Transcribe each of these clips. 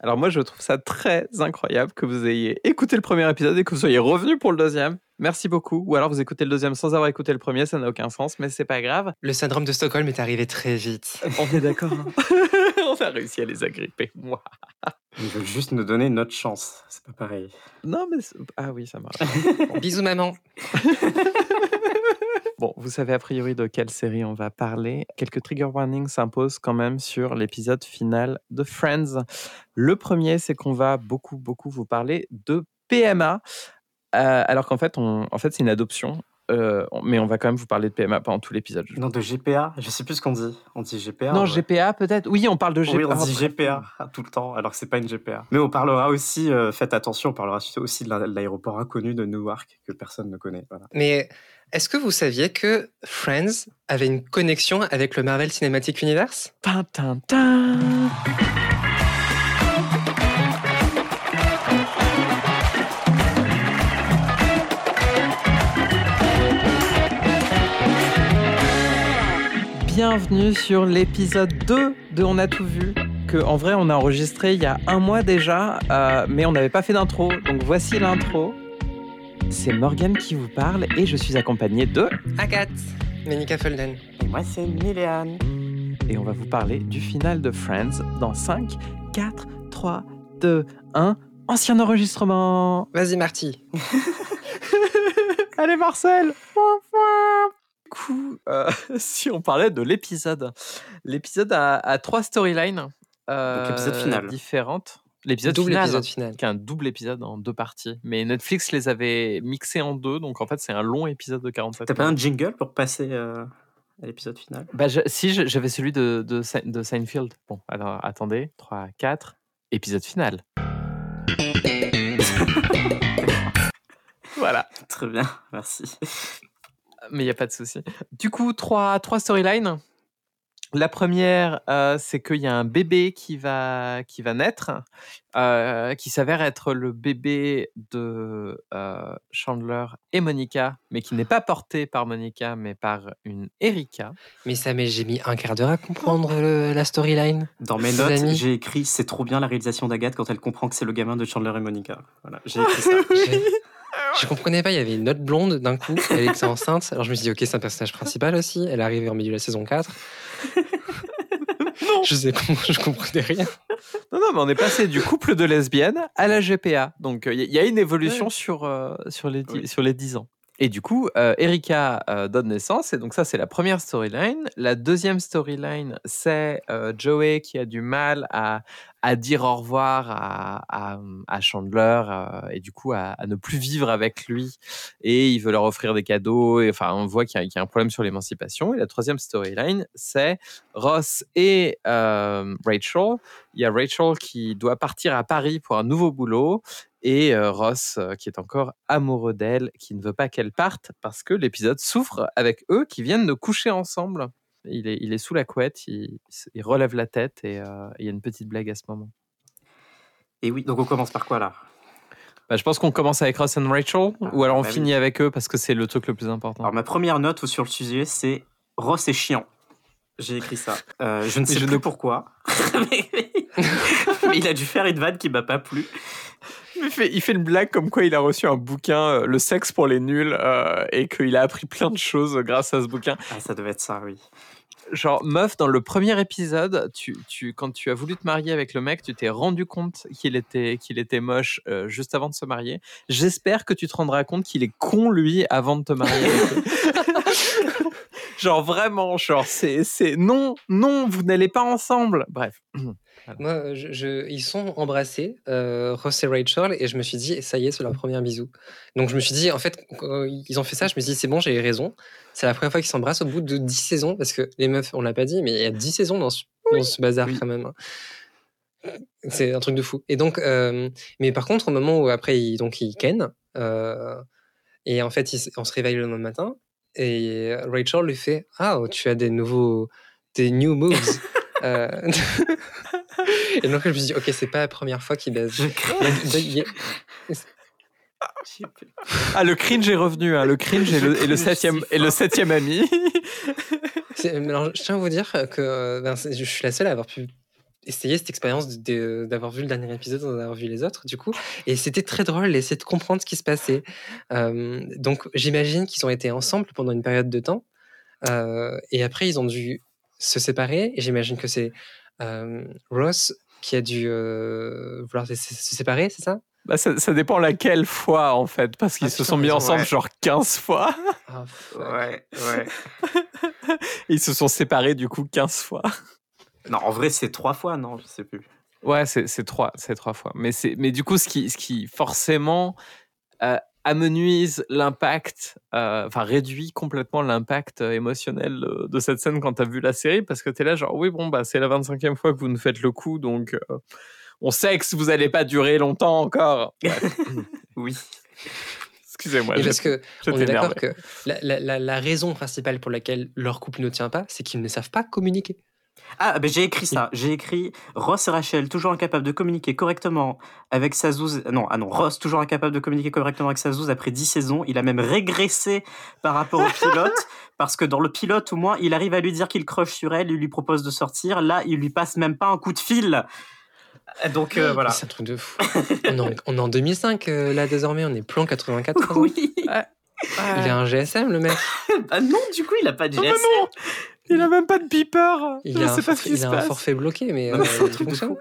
Alors moi, je trouve ça très incroyable que vous ayez écouté le premier épisode et que vous soyez revenu pour le deuxième. Merci beaucoup. Ou alors vous écoutez le deuxième sans avoir écouté le premier, ça n'a aucun sens, mais c'est pas grave. Le syndrome de Stockholm est arrivé très vite. On est d'accord. hein. On a réussi à les agripper. Moi. Ils veulent juste nous donner notre chance. C'est pas pareil. Non, mais c'est- ah oui, ça marche. Bisous maman. Bon, vous savez a priori de quelle série on va parler. Quelques trigger warnings s'imposent quand même sur l'épisode final de Friends. Le premier, c'est qu'on va beaucoup, beaucoup vous parler de PMA, euh, alors qu'en fait, on, en fait, c'est une adoption. euh, mais on va quand même vous parler de PMA pendant tout l'épisode. Non, de GPA, je sais plus ce qu'on dit. On dit GPA Non, ouais. GPA peut-être. Oui, on parle de GPA. Oui, on dit GPA tout le temps, alors que c'est pas une GPA. Mais on parlera aussi, euh, faites attention, on parlera aussi de la- de l'aéroport inconnu de Newark que personne ne connaît. Voilà. Mais est-ce que vous saviez que Friends avait une connexion avec le Marvel Cinematic Universe? Bienvenue sur l'épisode 2 de On a tout vu, que en vrai on a enregistré il y a un mois déjà, euh, mais on n'avait pas fait d'intro, donc voici l'intro. C'est Morgan qui vous parle et je suis accompagné de... Agathe Monica Folden. Et moi, c'est Miléane. et on va vous parler du final de Friends dans 5, 4, 3, 2, 1. Ancien enregistrement Vas-y Marty. Allez Marcel. Du coup, euh, si on parlait de l'épisode, l'épisode a, a trois storylines euh, Donc, épisode final. différentes. L'épisode Double final, épisode final. qui est un double épisode en deux parties. Mais Netflix les avait mixés en deux, donc en fait c'est un long épisode de 47 T'as pas un jingle pour passer euh, à l'épisode final? Bah, je- si, j'avais celui de, de Seinfeld. Bon, alors attendez, 3, 4, épisode final. voilà, Très bien, merci. mais il n'y a pas de souci. Du coup, trois, trois storylines. La première, euh, c'est qu'il y a un bébé qui va, qui va naître, euh, qui s'avère être le bébé de euh, Chandler et Monica, mais qui n'est pas porté par Monica, mais par une Erika. Mais ça, mais j'ai mis un quart d'heure à comprendre le- la storyline. Dans mes notes, amis. j'ai écrit c'est trop bien la réalisation d'Agathe quand elle comprend que c'est le gamin de Chandler et Monica. Voilà, j'ai écrit ça. J'ai- Je comprenais pas, il y avait une autre blonde d'un coup, elle était enceinte. Alors je me suis dit, ok, c'est un personnage principal aussi. Elle est arrivée en milieu de la saison 4. Je sais, je comprenais rien. Non, non, mais on est passé du couple de lesbiennes à la GPA. Donc, il y, a une évolution Ouais. sur, euh, sur, les Oui. sur les 10 ans. Et du coup, euh, Erika euh, donne naissance. Et donc, ça, c'est la première storyline. La deuxième storyline, c'est euh, Joey qui a du mal à, à dire au revoir à, à, à Chandler euh, et du coup à, à ne plus vivre avec lui. Et il veut leur offrir des cadeaux. Et, enfin, on voit qu'il y, y a un problème sur l'émancipation. Et la troisième storyline, c'est Ross et euh, Rachel. Il y a Rachel qui doit partir à Paris pour un nouveau boulot et euh, Ross euh, qui est encore amoureux d'elle, qui ne veut pas qu'elle parte parce que l'épisode souffre avec eux qui viennent de coucher ensemble. Il est, il est sous la couette, il, il relève la tête et euh, il y a une petite blague à ce moment. Et oui, donc on commence par quoi là? Bah, je pense qu'on commence avec Ross et Rachel Ah, ou alors on bah oui. finit avec eux parce que c'est le truc le plus important. Alors ma première note sur le sujet, c'est Ross est chiant. J'ai écrit ça. Euh, je ne sais je plus ne- pourquoi. mais, mais il a dû faire une vanne qui m'a pas plu. Il fait, il fait une blague comme quoi il a reçu un bouquin, euh, Le sexe pour les nuls, euh, et qu'il a appris plein de choses grâce à ce bouquin. Ah, ça devait être ça, oui. Genre, meuf, dans le premier épisode, tu, tu, quand tu as voulu te marier avec le mec, tu t'es rendu compte qu'il était, qu'il était moche euh, juste avant de se marier. J'espère que tu te rendras compte qu'il est con, lui, avant de te marier. genre, vraiment, genre, c'est, c'est non, non, vous n'allez pas ensemble. Bref. Moi, je, je- ils sont embrassés, euh, Ross et Rachel, et je me suis dit, ça y est, c'est leur premier bisou. Donc je me suis dit, en fait, quand ils ont fait ça, je me suis dit, c'est bon, j'ai raison. C'est la première fois qu'ils s'embrassent au bout de 10 saisons, parce que les meufs, on l'a pas dit, mais il y a 10 saisons dans ce, dans ce bazar Oui. quand même. hein. C'est un truc de fou. Et donc, euh, mais par contre, au moment où après, ils, donc, ils ken, euh, et en fait, ils- on se réveille le lendemain matin, et Rachel lui fait, ah, tu as des nouveaux, des new moves. Euh, et donc je me suis dit, ok, c'est pas la première fois qu'il baise. Je crie. Donc, il y a- Ah, le cringe est revenu, hein, le cringe et le, et le septième, et le septième ami. alors, je tiens à vous dire que euh, ben, je suis la seule à avoir pu essayé cette expérience de- d'avoir vu le dernier épisode sans avoir vu les autres, du coup. Et c'était très drôle d'essayer de comprendre ce qui se passait. Euh, donc, j'imagine qu'ils ont été ensemble pendant une période de temps. Euh, et après, ils ont dû se séparer. Et j'imagine que c'est euh, Ross qui a dû euh, vouloir se, se séparer, c'est ça? Bah, ça, ça dépend laquelle fois, en fait, parce qu'ils Ah, se sont mis ensemble ouais. genre 15 fois. Ah. Ouais, ouais. Ils se sont séparés, du coup, 15 fois. Non, en vrai, c'est trois fois, non, je sais plus. Ouais, c'est c'est trois, c'est trois fois. Mais, c'est- mais du coup, ce qui, ce qui forcément euh, amenuise l'impact, euh, enfin réduit complètement l'impact euh, émotionnel de, de cette scène quand tu as vu la série, parce que tu es là genre, oui, bon, bah, c'est la 25e fois que vous nous faites le coup, donc euh, on sait que vous n'allez pas durer longtemps encore. Oui. Excusez-moi, parce que on est d'accord que la, la- la- la raison principale pour laquelle leur couple ne tient pas, c'est qu'ils ne savent pas communiquer. Ah, ben j'ai écrit ça. J'ai écrit Ross et Rachel, toujours incapables de communiquer correctement avec Sazouz. Non, ah non, Ross, toujours incapable de communiquer correctement avec Sazouz après 10 saisons. Il a même régressé par rapport au pilote, parce que dans le pilote, au moins, il arrive à lui dire qu'il croche sur elle, il lui propose de sortir. Là, il lui passe même pas un coup de fil. Donc euh, voilà. C'est un truc de fou. on, est en, on est en 2005, euh, là, désormais, on est plus en 84. Oui. Il a un GSM, le mec. Ah non, du coup, il a pas de Ah, mais GSM. non Il a même pas de beeper Il Je a, sais un, pas forfait, il se a un passe. forfait bloqué, mais Non, euh, mais c'est un il truc de fonctionne. fou.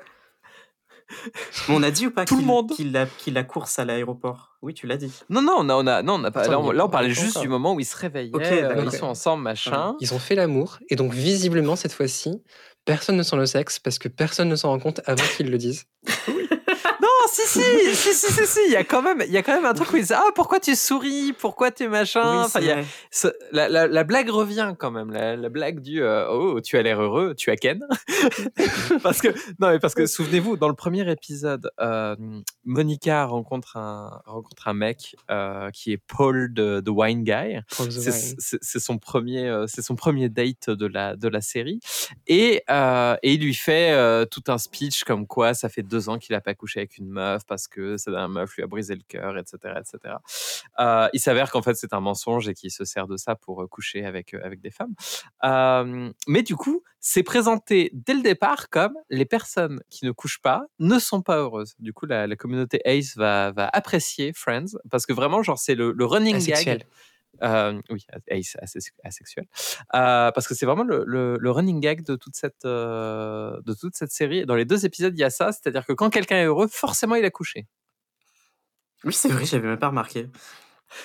Mais on a dit ou pas Tout le qu'il- monde. qu'il a, qu'il a course à l'aéroport? Oui, tu l'as dit. Non, non, on a, on a, non, on a pas. Attends, là, on, là, on parlait juste du moment où ils se réveillaient. Ok, euh, ils sont ensemble, machin. Ils ont fait l'amour, et donc visiblement, cette fois-ci, personne ne sent le sexe parce que personne ne s'en rend compte avant qu'ils le disent. si, si, si, si, si, si, il y a quand même, il y a quand même un truc où ils disent ah pourquoi tu souris, pourquoi tu machin? oui, Enfin, c'est il y a- vrai. ce- la, la, la blague revient quand même, la, la blague du euh, oh tu as l'air heureux, tu as Ken. parce que non mais parce que souvenez-vous dans le premier épisode, euh, Monica rencontre un rencontre un mec euh, qui est Paul de, de Wine Guy. C'est son premier, c'est son premier date de la de la série, et et il lui fait tout un speech comme quoi ça fait deux ans qu'il a pas couché avec une meuf parce que cette meuf lui a brisé le cœur, etc., etc. Euh, il s'avère qu'en fait c'est un mensonge et qu'il se sert de ça pour euh, coucher avec euh, avec des femmes. Euh, mais du coup, c'est présenté dès le départ comme les personnes qui ne couchent pas ne sont pas heureuses. Du coup, la, la communauté Ace va va apprécier Friends parce que vraiment genre c'est le, le running gag. Euh, oui, ace, asexu- asexuel. Euh, parce que c'est vraiment le, le- le running gag de toute cette euh, de toute cette série. Dans les deux épisodes, il y a ça, c'est-à-dire que quand quelqu'un est heureux, forcément il a couché. Oui, c'est vrai, j'avais même pas remarqué.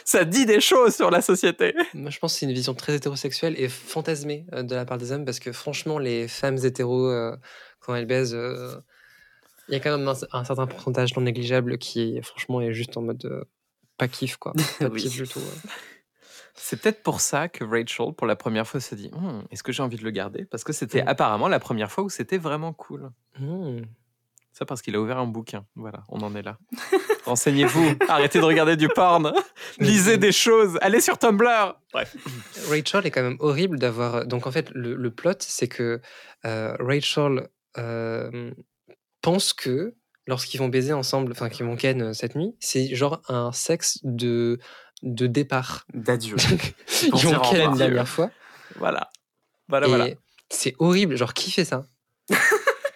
Ça dit des choses sur la société. Moi, je pense que c'est une vision très hétérosexuelle et fantasmée de la part des hommes parce que franchement, les femmes hétéros, euh, quand elles baisent, euh, il y a quand même un, un certain pourcentage non négligeable qui, franchement, est juste en mode euh, pas kiff, quoi. Pas de Oui. kiff du tout. ouais. C'est peut-être pour ça que Rachel, pour la première fois, se dit Hmm, Est-ce que j'ai envie de le garder? Parce que c'était Mm. apparemment la première fois où c'était vraiment cool. Hmm. Ça parce qu'il a ouvert un bouquin. Voilà, on en est là. Renseignez-vous. Arrêtez de regarder du porn. Lisez des choses. Allez sur Tumblr. Bref. Rachel est quand même horrible d'avoir. Donc en fait, le, le plot, c'est que euh, Rachel euh, pense que lorsqu'ils vont baiser ensemble, enfin qu'ils vont ken euh, cette nuit, c'est genre un sexe de de départ. D'adieu. Ils revoir. une dernière fois. Voilà. Voilà, et voilà. c'est horrible. Genre qui fait ça?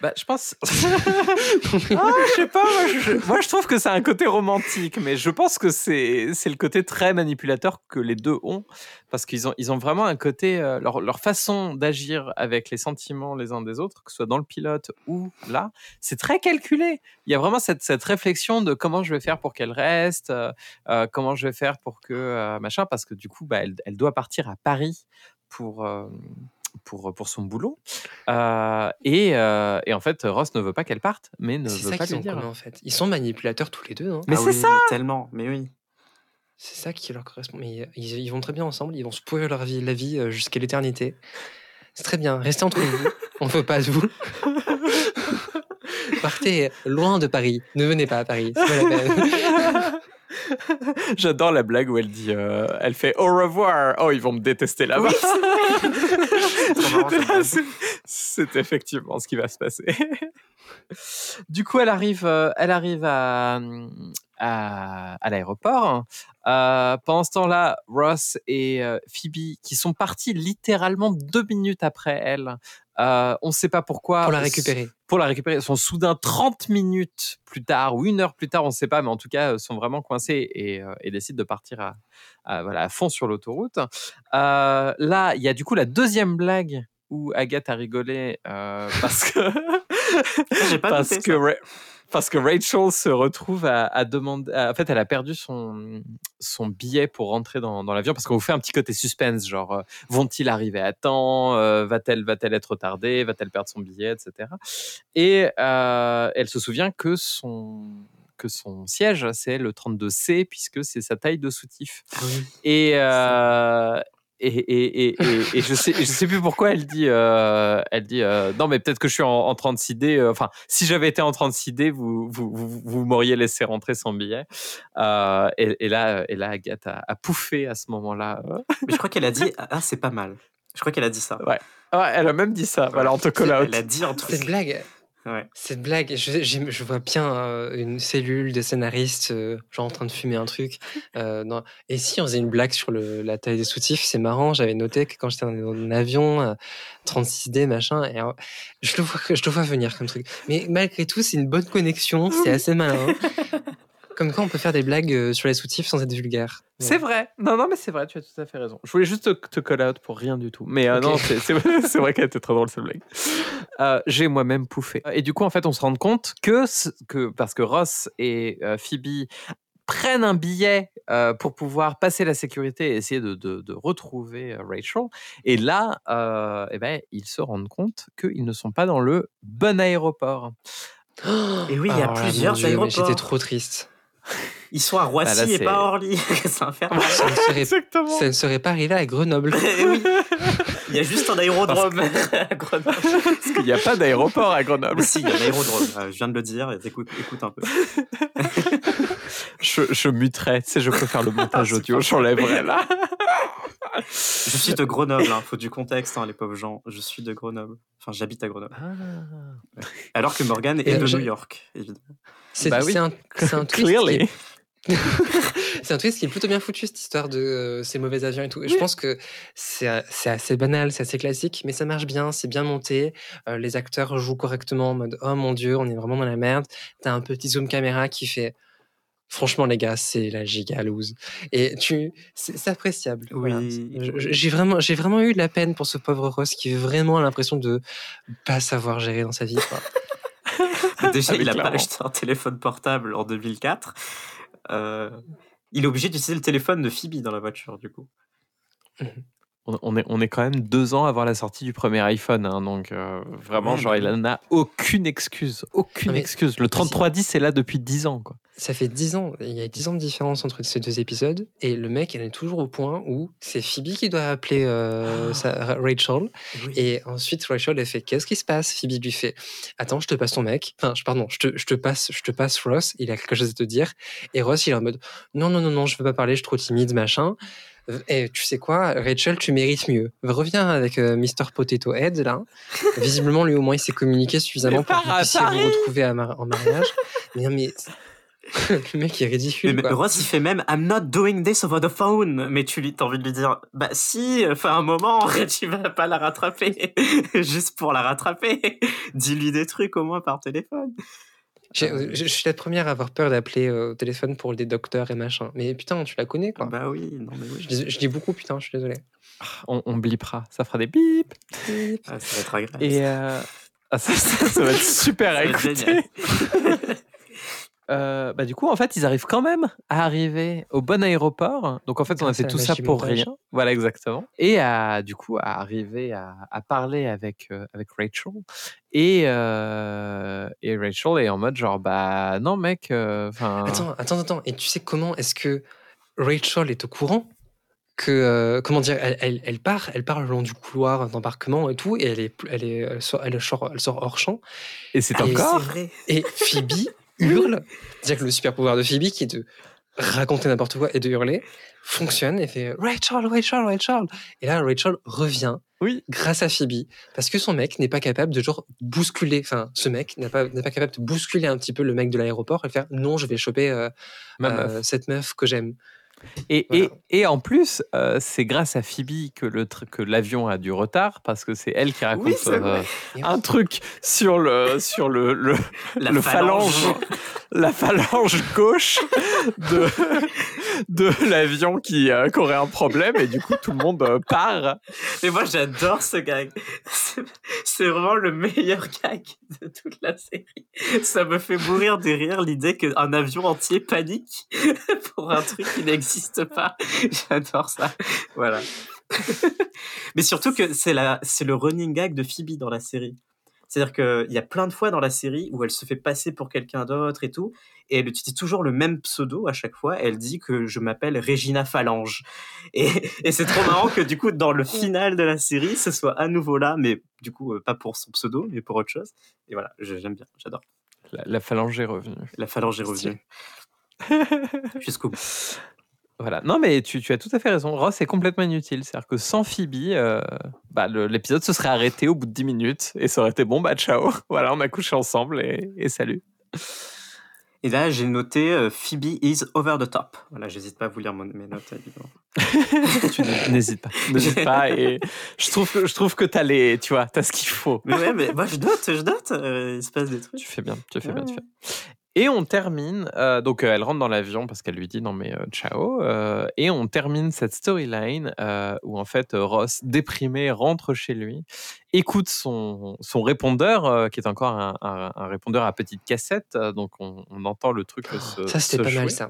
Bah, je pense. ah, je sais pas. Moi je, trouve que c'est un côté romantique, mais je pense que c'est le côté très manipulateur que les deux ont, parce qu'ils ont ils ont vraiment un côté euh, leur leur façon d'agir avec les sentiments les uns des autres, que ce soit dans le pilote ou là, c'est très calculé. Il y a vraiment cette cette réflexion de comment je vais faire pour qu'elle reste, euh, euh, comment je vais faire pour que machin, parce que du coup, bah, elle elle doit partir à Paris pour pour, pour son boulot. Euh, et, euh, et en fait, Ross ne veut pas qu'elle parte, mais ne C'est veut ça pas qu'ils lui ont dire. commun en fait. Ils sont manipulateurs tous les deux. hein. Mais Ah c'est oui, ça Tellement, mais oui. C'est ça qui leur correspond. Mais ils, ils vont très bien ensemble. Ils vont se pourrir leur vie, la vie euh, jusqu'à l'éternité. C'est très bien. Restez entre vous. On ne veut pas de vous. Partez loin de Paris. Ne venez pas à Paris. C'est pas la peine. J'adore la blague où elle dit, euh, elle fait au revoir. Oh, ils vont me détester là-bas. C'est- effectivement ce qui va se passer. du coup, elle arrive, euh, elle arrive à, à, à l'aéroport. Euh, pendant ce temps-là, Ross et euh, Phoebe, qui sont partis littéralement deux minutes après elle, euh, on ne sait pas pourquoi. Pour la récupérer. Pour la récupérer. Sont soudain 30 minutes plus tard ou une heure plus tard, on ne sait pas, mais en tout cas, sont vraiment coincés et, et décident de partir à, à, voilà, à fond sur l'autoroute. Là, il y a du coup la deuxième blague où Agathe a rigolé euh, parce que. Pas parce que ça. Ra- parce que Rachel se retrouve à, à demander. à- En fait, elle a perdu son, son billet pour rentrer dans, dans l'avion parce qu'on vous fait un petit côté suspense, genre euh, vont-ils arriver à temps Euh, Va-t-elle va-t-elle être retardée Va-t-elle perdre son billet, etc. Et elle se souvient que son que son siège c'est le 32C puisque c'est sa taille de soutif. Ah oui. Et, euh, et, et, et, et, et je sais je sais plus pourquoi elle dit euh, elle dit euh, non mais peut-être que je suis en, en 36D euh, enfin si j'avais été en 36D vous vous, vous, vous m'auriez laissé rentrer sans billet euh, et, et là et là Agathe a, a pouffé à ce moment-là Mais je crois qu'elle a dit Ah, c'est pas mal. Je crois qu'elle a dit ça. ouais elle a même dit ça voilà on te call out Elle a dit un truc. Cette blague, Ouais. cette blague, je, je vois bien euh, une cellule de scénaristes, euh, genre en train de fumer un truc. euh, dans- Et si on faisait une blague sur le, la taille des soutifs, c'est marrant. J'avais noté que quand j'étais dans un avion, euh, 36D, machin, et je le vois, je le vois venir comme truc. Mais malgré tout, c'est une bonne connexion, c'est assez malin. Comme quoi, on peut faire des blagues sur les soutifs sans être vulgaire. C'est vrai. Non, non, mais c'est vrai, tu as tout à fait raison. Je voulais juste te, te call out pour rien du tout. Mais euh, non, c'est vrai qu'elle était très drôle, cette blague. Euh, J'ai moi-même pouffé. Et du coup, en fait, on se rend compte que, ce- que parce que Ross et euh, Phoebe prennent un billet euh, pour pouvoir passer la sécurité et essayer de, de- de retrouver euh, Rachel. Et là, euh, eh ben, ils se rendent compte qu'ils ne sont pas dans le bon aéroport. Et oui, il y a là, plusieurs Dieu, aéroports. J'étais trop triste. Ils sont à Roissy Bah là, et pas à Orly. c'est infernal. Ça ne, serait, Exactement. ça ne serait pas arrivé à Grenoble. Eh oui. Il y a juste un aérodrome à Grenoble. Parce qu'il n'y a pas d'aéroport à Grenoble. Mais si, il y a un aérodrome. Euh, Je viens de le dire. Écoute, écoute un peu. Je, je muterai, tu sais, je peux faire le montage audio, pas j'enlèverai là. Je suis de Grenoble. Hein. Faut du contexte, hein, les pauvres gens. Je suis de Grenoble. Enfin, j'habite à Grenoble. Alors que Morgan est de je- New York, évidemment. C'est Bah oui. c'est un, un twist qui Clearly. est C'est un twist qui est plutôt bien foutu, cette histoire de euh, ces mauvais avions et tout. Et Je pense que c'est euh, c'est assez banal, c'est assez classique, mais ça marche bien, c'est bien monté. Euh, les acteurs jouent correctement en mode Oh mon dieu, on est vraiment dans la merde. T'as un petit zoom caméra qui fait Franchement, les gars, c'est la giga loose. Et tu, c'est appréciable. Oui. Voilà. J'ai vraiment, j'ai vraiment eu de la peine pour ce pauvre Ross qui vraiment a l'impression de pas savoir gérer dans sa vie. quoi. Déjà, Ah il a pas acheté un téléphone portable en 2004. Euh, il est obligé d'utiliser le téléphone de Phoebe dans la voiture, du coup. On, est, on est quand même deux ans avant la sortie du premier iPhone, hein, donc euh, vraiment, genre, il n'a aucune excuse. Aucune Ah, excuse. Le 3310 est là depuis 10 ans, quoi. Ça fait 10 ans, il y a 10 ans de différence entre ces deux épisodes, et le mec, il est toujours au point où c'est Phoebe qui doit appeler euh, Ah. sa- Rachel, Oui. et ensuite Rachel, elle fait Qu'est-ce qui se passe? Phoebe lui fait Attends, je te passe ton mec, enfin, je, pardon, je te, je, te passe, je te passe Ross, il a quelque chose à te dire, et Ross, il est en mode Non, non, non, non, je veux pas parler, je suis trop timide, machin. Et tu sais quoi, Rachel, tu mérites mieux. Reviens avec euh, Mr. Potato Head, là. Visiblement, lui, au moins, il s'est communiqué suffisamment pour que vous puissiez vous retrouver à mar- en mariage. Mais non, mais le mec est Mais, ridicule. mais quoi. Ross, il fait même I'm not doing this over the phone. Mais tu lui, t'as envie de lui dire Bah si, enfin un moment, tu vas pas la rattraper. Juste pour la rattraper. Dis-lui des trucs au moins par téléphone. Ah, Je je suis la première à avoir peur d'appeler euh, au téléphone pour des docteurs et machin. Mais putain, tu la connais quoi. Bah oui, non mais oui. Je, dis, je dis beaucoup putain, je suis désolé. On, on blipera, ça fera des bip. Ah, ça va être agréable. Et euh, ah, ça, ça- ça va être super à écouter. Euh, bah, du coup, en fait, ils arrivent quand même à arriver au bon aéroport. Donc, en fait, on a fait tout ça pour rien. Voilà, exactement. Et à, du coup, à arriver à, à parler avec, euh, avec Rachel. Et, euh, et Rachel est en mode genre, bah non, mec. euh. Attends, attends, attends. Et tu sais comment est-ce que Rachel est au courant que euh, comment dire, elle, elle, elle part, elle part le long du couloir d'embarquement et tout, et elle est, elle est, elle sort, elle sort, elle sort hors champ. et c'est encore. Et Phoebe hurle, c'est-à-dire que le super pouvoir de Phoebe qui est de raconter n'importe quoi et de hurler fonctionne et fait Rachel, Rachel, Rachel. Et là, Rachel revient Oui. grâce à Phoebe parce que son mec n'est pas capable de genre bousculer. Enfin, ce mec n'est pas, pas capable de bousculer un petit peu le mec de l'aéroport et faire non, je vais choper euh, Ma euh, meuf. cette meuf que j'aime. Et, Voilà. et, et en plus, euh, c'est grâce à Phoebe que le tr- que l'avion a du retard parce que c'est elle qui raconte Oui, euh, un truc sur le sur le, le, La le phalange, la phalange gauche de, de l'avion qui, euh, aurait un problème et du coup tout le monde euh, part. Mais moi, j'adore ce gag. C'est- vraiment le meilleur gag de toute la série. Ça me fait mourir de rire l'idée qu'un avion entier panique pour un truc qui n'existe pas. J'adore ça. Voilà. Mais surtout que c'est le running gag de Phoebe dans la série. C'est-à-dire qu'il y a plein de fois dans la série où elle se fait passer pour quelqu'un d'autre et tout, et elle utilise toujours le même pseudo à chaque fois. Elle dit que je m'appelle Regina Phalange. Et, et c'est trop marrant que du coup, dans le final de la série, ce soit à nouveau là, mais du coup, euh, pas pour son pseudo, mais pour autre chose. Et voilà, je- j'aime bien, j'adore. La, la phalange est revenue. La Phalange est revenue. Jusqu'au bout. Voilà. Non, mais tu, tu as tout à fait raison. Ross est complètement inutile. C'est-à-dire que sans Phoebe, euh, bah, l'épisode se serait arrêté au bout de 10 minutes et ça aurait été bon, bah ciao. Voilà, on a couché ensemble et, et salut. Et là, j'ai noté euh, Phoebe is over the top. Voilà, j'hésite pas à vous lire mon- mes notes, évidemment. tu n'hésites pas. N'hésite pas. Et je trouve que, je trouve que t'as les, tu vois, t'as ce qu'il faut. Mais ouais, mais moi, je note, je note. euh, il se passe des Tu trucs. fais bien, tu fais bien, tu fais. Et on termine, euh, donc euh, elle rentre dans l'avion parce qu'elle lui dit non mais euh, ciao, euh, et on termine cette storyline euh, où en fait Ross, déprimé, rentre chez lui, écoute son, son répondeur, euh, qui est encore un, un- un répondeur à petite cassette, euh, donc on, on entend le truc se Ça, c'était pas jouer. mal, ça.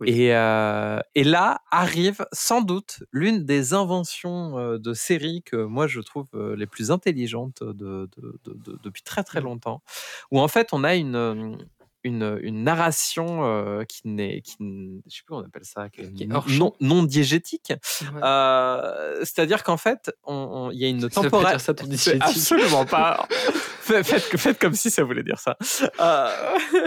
Oui. Et, et là arrive sans doute l'une des inventions de série que moi je trouve les plus intelligentes de, de- de- de- depuis très très Mhm. longtemps, où en fait on a une, une, une narration euh, qui n'est, qui, je sais plus comment on appelle ça, qui est Qui est non, hors non diégétique. Ouais. Euh, c'est-à-dire qu'en fait, il y a une Ça temporalité. dire ça, C'est diégétique. absolument pas. Faites, faites- comme si ça voulait dire ça. Euh,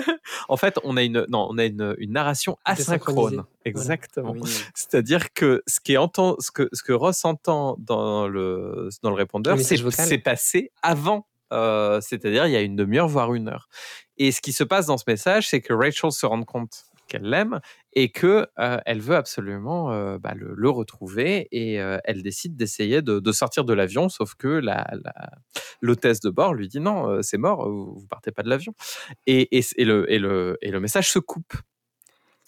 en fait, on a une, non, on a une, une narration asynchrone. Exactement. C'est-à-dire que ce qui est entend, ce que ce que Ross entend dans le dans le répondeur, c'est c'est passé avant. euh, c'est-à-dire il y a une demi-heure voire une heure. Et ce qui se passe dans ce message, c'est que Rachel se rend compte qu'elle l'aime et que euh, elle veut absolument euh, bah, le, retrouver et euh, elle décide d'essayer de, sortir de l'avion, sauf que l'hôtesse de bord lui dit non, c'est mort, vous, vous partez pas de l'avion. Et, le, message se coupe.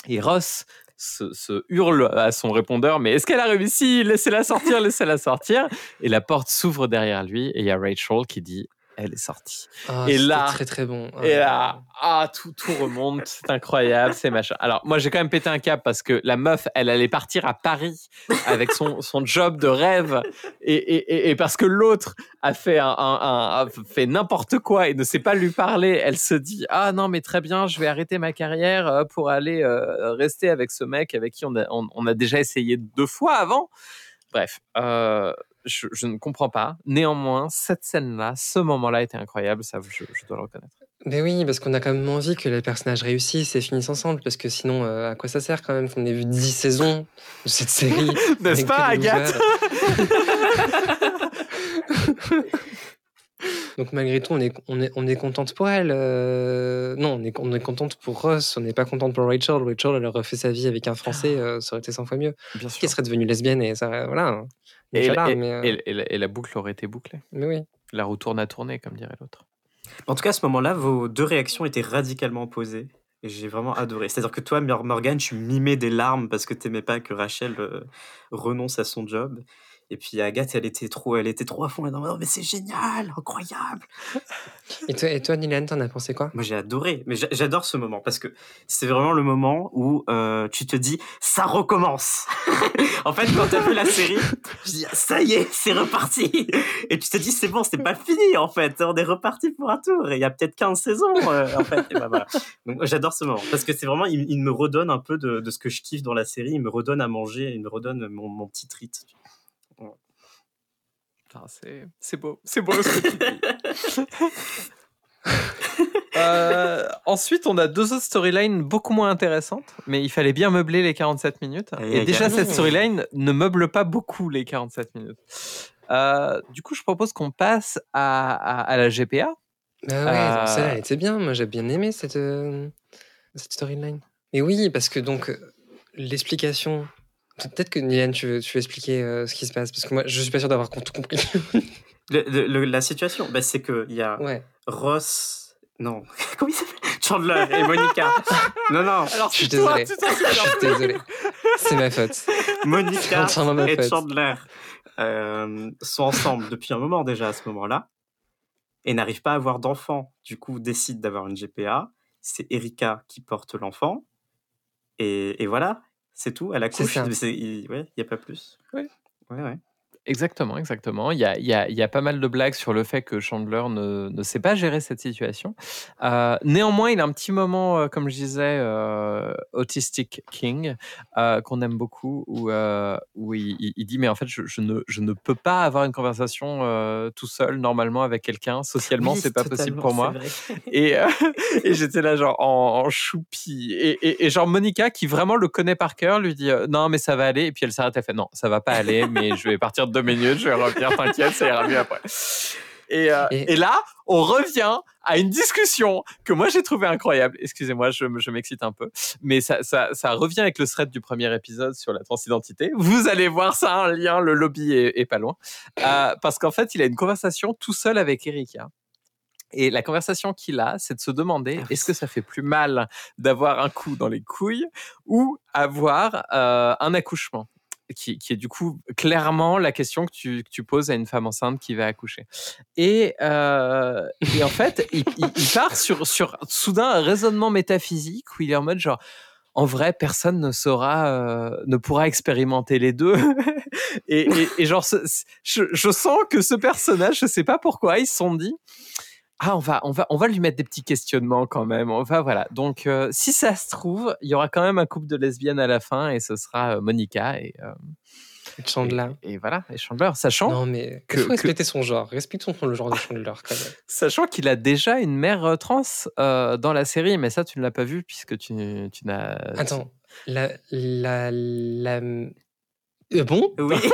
Et Ross se hurle à son répondeur, mais est-ce qu'elle a réussi? Laissez-la sortir, laissez-la sortir. Et la porte s'ouvre derrière lui et il y a Rachel qui dit, elle est sortie. Ah, Et là- très très bon. Et Ah. là, ah, tout, tout remonte, c'est incroyable, c'est machin. Alors, moi, j'ai quand même pété un cap parce que la meuf, elle allait partir à Paris avec son, son job de rêve et, et, et- et parce que l'autre a fait, un, un- un- a fait n'importe quoi et ne sait pas lui parler, elle se dit Ah non, mais très bien, je vais arrêter ma carrière euh, pour aller euh, rester avec ce mec avec qui on a, on, on a déjà essayé deux fois avant. Bref, euh, je, je ne comprends pas. Néanmoins, cette scène-là, ce moment-là était incroyable, ça, je, je dois le reconnaître. Mais oui, parce qu'on a quand même envie que les personnages réussissent et finissent ensemble, parce que sinon, euh, à quoi ça sert quand même qu'on ait vu 10 saisons de cette série N'est-ce pas, Agathe Donc malgré tout, on est, on est, on est contente pour elle. euh, Non, on est, on est contente pour Ross, on n'est pas contente pour Rachel. Rachel, elle aurait refait sa vie avec un Français, euh, ça aurait été 100 fois mieux. Bien Qui serait devenue lesbienne et ça, voilà. Et, Inch'Allah, et- mais, euh, et- et la, et la boucle aurait été bouclée. mais oui. La roue tourne à tourner, comme dirait l'autre. En tout cas, à ce moment-là, vos deux réactions étaient radicalement opposées. Et j'ai vraiment adoré. C'est-à-dire que toi, Mor- Morgane, tu mimais des larmes parce que t'aimais pas que Rachel euh, renonce à son job. Et puis Agathe, elle était trop, elle était trop à fond. Elle en mode, Oh, mais c'est génial, incroyable. Et toi, et toi Dylan, t'en as pensé quoi? Moi, j'ai adoré. Mais j'a- j'adore ce moment parce que c'est vraiment le moment où euh, tu te dis, ça recommence. en fait, quand t'as vu la série, je dis, ça y est, c'est reparti. Et tu te dis, c'est bon, c'est pas fini, en fait. On est reparti pour un tour. Et il y a peut-être 15 saisons, euh, en fait. Et ben voilà. Donc, j'adore ce moment parce que c'est vraiment, il, il me redonne un peu de, de ce que je kiffe dans la série. Il me redonne à manger, il me redonne mon, mon petit treat. Ah, c'est c'est beau, c'est beau ce que tu dis. Euh, ensuite, on a deux autres storylines beaucoup moins intéressantes, mais il fallait bien meubler les 47 minutes. Et déjà, cette storyline ne meuble pas beaucoup les 47 minutes. Euh, du coup, je propose qu'on passe à, à- à la GPA. Bah ouais, Euh, était bien. Moi, j'ai bien aimé cette, euh, cette storyline. Mais oui, parce que donc, l'explication. Peut-être que Nilan, tu veux, tu veux expliquer euh, ce qui se passe Parce que moi, je suis pas sûr d'avoir tout compris. Le- le- le- la situation, bah, c'est qu'il y a ouais. Ross. Non, comment il s'appelle? Chandler et Monica. non, non, Alors, Je suis toi, désolé. Je suis désolé. C'est ma faute. Monica ma et faute. Chandler euh, sont ensemble depuis un moment déjà à ce moment-là et n'arrivent pas à avoir d'enfant. Du coup, décident d'avoir une GPA. C'est Erika qui porte l'enfant. Et, et voilà, c'est tout? Elle accouche. Il ouais, n'y a pas plus? Ouais. Ouais, ouais. Exactement, exactement. Il y a, il y, a, il y a pas mal de blagues sur le fait que Chandler ne, ne sait pas gérer cette situation. Euh, néanmoins, il a un petit moment, euh, comme je disais, euh, Autistic King, euh, qu'on aime beaucoup, où, euh, où il, il- il dit, mais en fait, je, je ne, je ne peux pas avoir une conversation euh, tout seul, normalement, avec quelqu'un. Socialement, Oui, c'est pas possible totalement, pour moi. c'est vrai. Et, euh, et j'étais là, genre, en, en choupi. Et, et, et genre, Monica, qui vraiment le connaît par cœur, lui dit euh, Non, mais ça va aller. Et puis elle s'arrête, elle fait Non, ça va pas aller, mais je vais partir deux minutes, je vais revenir, t'inquiète, ça ira mieux après. Et, euh, Et- et là, on revient à une discussion que moi j'ai trouvé incroyable. Excusez-moi, je, me- je m'excite un peu. Mais ça, ça, ça revient avec le thread du premier épisode sur la transidentité. Vous allez voir ça, un lien, le lobby est, est pas loin. Euh, parce qu'en fait, il a une conversation tout seul avec Erika. Et la conversation qu'il a, c'est de se demander Ah est-ce que ça fait plus mal d'avoir un coup dans les couilles ou avoir euh, un accouchement? Qui, est du coup clairement la question que tu, poses à une femme enceinte qui va accoucher. Et, euh, en fait, il, part sur, sur soudain un raisonnement métaphysique où il est en mode genre, en vrai, personne ne saura, euh, ne pourra expérimenter les deux. et, genre, je sens que ce personnage, je sais pas pourquoi, ils se sont dit, ah, on va, on va, on va lui mettre des petits questionnements quand même. On va, voilà. Donc, euh, si ça se trouve, il y aura quand même un couple de lesbiennes à la fin et ce sera euh, Monica et, euh, Chandler. et, et voilà, et Chandler, sachant, Non, mais que- il faut que- respecter son genre. Respectons le genre de Chandler, quand même. sachant qu'il a déjà une mère trans dans la série, mais ça, tu ne l'as pas vu puisque tu, tu n'as. Attends, la. la, la... Bon? Oui.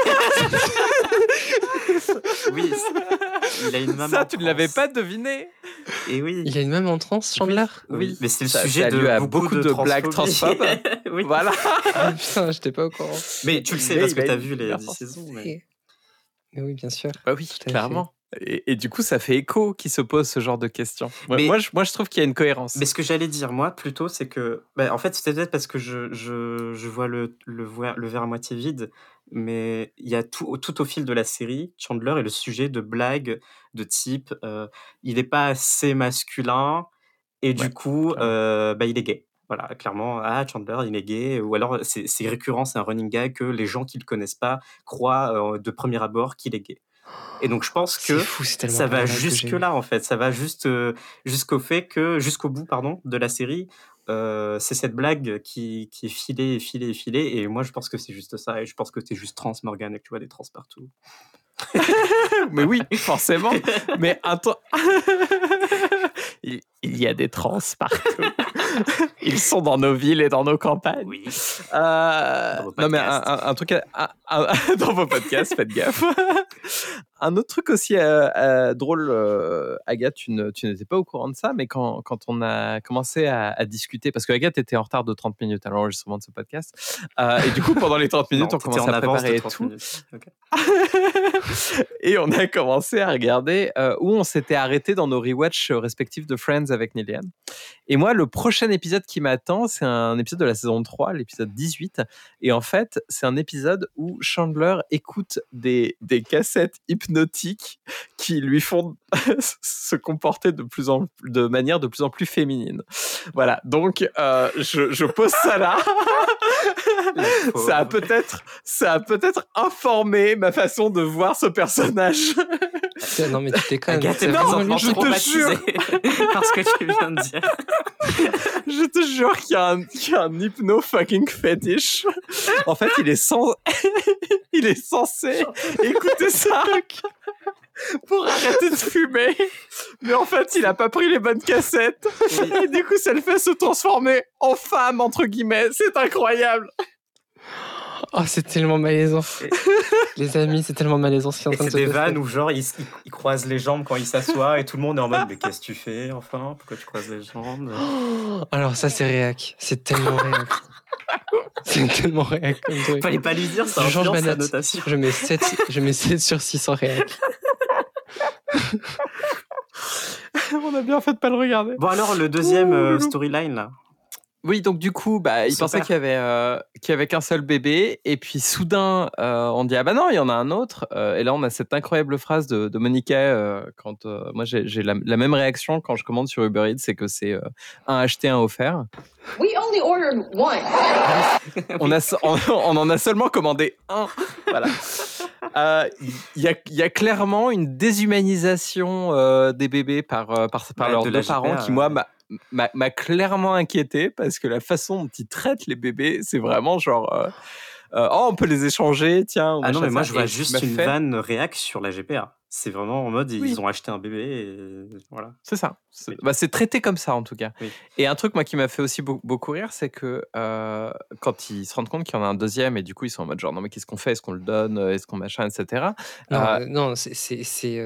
oui. Il a une maman. Ça, tu ne l'avais pas deviné. Et oui. Il a une même en trans, Chandler Oui. mais c'est le Ça- sujet ça a de lieu à beaucoup, beaucoup de, de blagues transphobes. oui. Voilà. Ah, Putain, j'étais pas au courant. Mais tu le sais parce que a t'as une vu les mère 10 trans. saisons. Mais... Oui, bien sûr. Bah oui, clairement. Et, et du coup, ça fait écho qui se pose ce genre de questions. Moi, Mais- moi, je, moi, je trouve qu'il y a une cohérence. Mais ce que j'allais dire, moi, plutôt, c'est que. bah, en fait, c'est peut-être parce que je, je, je vois le, le, le verre à moitié vide, mais il y a tout, tout au fil de la série, Chandler est le sujet de blagues de type euh, il n'est pas assez masculin, et du coup, euh, bah, il est gay. Voilà, clairement, ah, Chandler, il est gay. Ou alors, c'est récurrent, c'est un running gag que les gens qui le connaissent pas croient euh, de premier abord qu'il est gay. Et donc, je pense que fou, ça va la blague que j'ai jusque eue. là en fait ça va juste jusqu'au fait que jusqu'au bout pardon de la série euh, c'est cette blague qui, qui est filée et filée et filée et moi je pense que c'est juste ça et je pense que t'es juste trans Morgan et que tu vois des trans partout Mais oui, forcément. Mais attends. il y a des trans partout. Ils sont dans nos villes et dans nos campagnes. oui Euh, Dans vos non mais un, podcasts. un- un truc un- dans vos podcasts, faites gaffe. un autre truc aussi euh, euh, drôle, Agathe, tu, n'étais pas au courant de ça, mais quand, quand on a commencé à, à discuter, parce que Agathe était en retard de 30 minutes à l'enregistrement de ce podcast, et du coup pendant les 30 minutes, Non, on commençait en à préparer et 30 tout. et on a commencé à regarder où on s'était arrêté dans nos rewatch respectifs de Friends avec Nilian. Et moi, le prochain épisode qui m'attend, c'est un épisode de la saison 3, l'épisode 18. Et en fait, c'est un épisode où Chandler écoute des, des cassettes hypnotiques qui lui font se comporter de, plus en, de manière de plus en plus féminine. Voilà, donc euh, je, je pose ça là. ça a peut-être ça a peut-être informé ma façon de voir ce personnage. Non, mais tu même. Agathe lu- je te traumatisée par ce que tu viens de dire. Je te jure qu'il y, a un- qu'il y a un hypno fucking fétiche. En fait, il est sans, il est censé écouter ça pour arrêter de fumer. Mais en fait, il a pas pris les bonnes cassettes. Et du coup, ça le fait se transformer en femme, entre guillemets. C'est incroyable. Oh, c'est tellement malaisant. les amis, c'est tellement malaisant ce qui est en Et train de c'est se des vannes où genre il, il- il croise les jambes quand il s'assoit et tout le monde est en mode mais qu'est-ce que tu fais enfin? Pourquoi tu croises les jambes? Oh, alors ça, c'est réac. C'est tellement réac. c'est tellement réac comme truc. Fallait pas lui dire ça Je change influence ma sa note. notation. Je mets 7, je mets 7 sur 6 en réac. On a bien fait de pas le regarder. Bon alors le deuxième euh, storyline là. Oui, donc du coup, bah, il pensait qu'il y avait euh, qu'il y avait qu'un seul bébé, et puis soudain, euh, on dit ah bah non, il y en a un autre. Euh, et là, on a cette incroyable phrase de, de Monica euh, quand euh, moi j'ai la, la même réaction quand je commande sur Uber Eats, c'est que c'est euh, un acheté un offert. We only ordered one. On, a, on, on en a seulement commandé un. Voilà. Euh, Il y, a, il y a clairement une déshumanisation euh, des bébés par, par, par Ouais, leurs de deux parents GPA, qui, moi, m'a- m'a clairement inquiété parce que la façon dont ils traitent les bébés, c'est vraiment genre. euh, euh, oh, on peut les échanger, tiens. Ah non mais moi ça. je vois Et juste une fait- vanne réac sur la GPA. C'est vraiment en mode ils Oui. ont acheté un bébé et voilà. C'est ça. C'est Oui. bah, c'est traité comme ça en tout cas. Oui. Et un truc moi qui m'a fait aussi beau- beaucoup rire, c'est que euh, quand ils se rendent compte qu'il y en a un deuxième et du coup ils sont en mode genre non mais qu'est-ce qu'on fait? Est-ce qu'on le donne? Est-ce qu'on machin, etc. Non, Euh, euh, non c'est c'est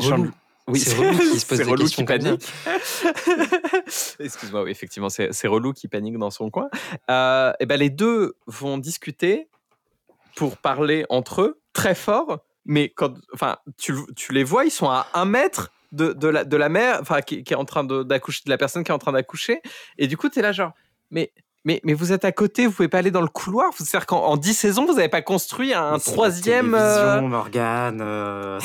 relou. Oui, C'est relou qui se pose des relou questions qui panique. Excuse-moi, oui, effectivement, c'est relou qui panique dans son coin. Euh, et ben les deux vont discuter pour parler entre eux très fort, mais quand, enfin, tu, tu les vois, ils sont à un mètre de, de la, de la mère, enfin, qui, qui est en train de- d'accoucher, de la personne qui est en train d'accoucher, et du coup, tu es là genre, mais. Mais, mais vous êtes à côté, vous pouvez pas aller dans le couloir. C'est-à-dire qu'en en 10 saisons, vous n'avez pas construit un troisième. euh, Morgane. euh,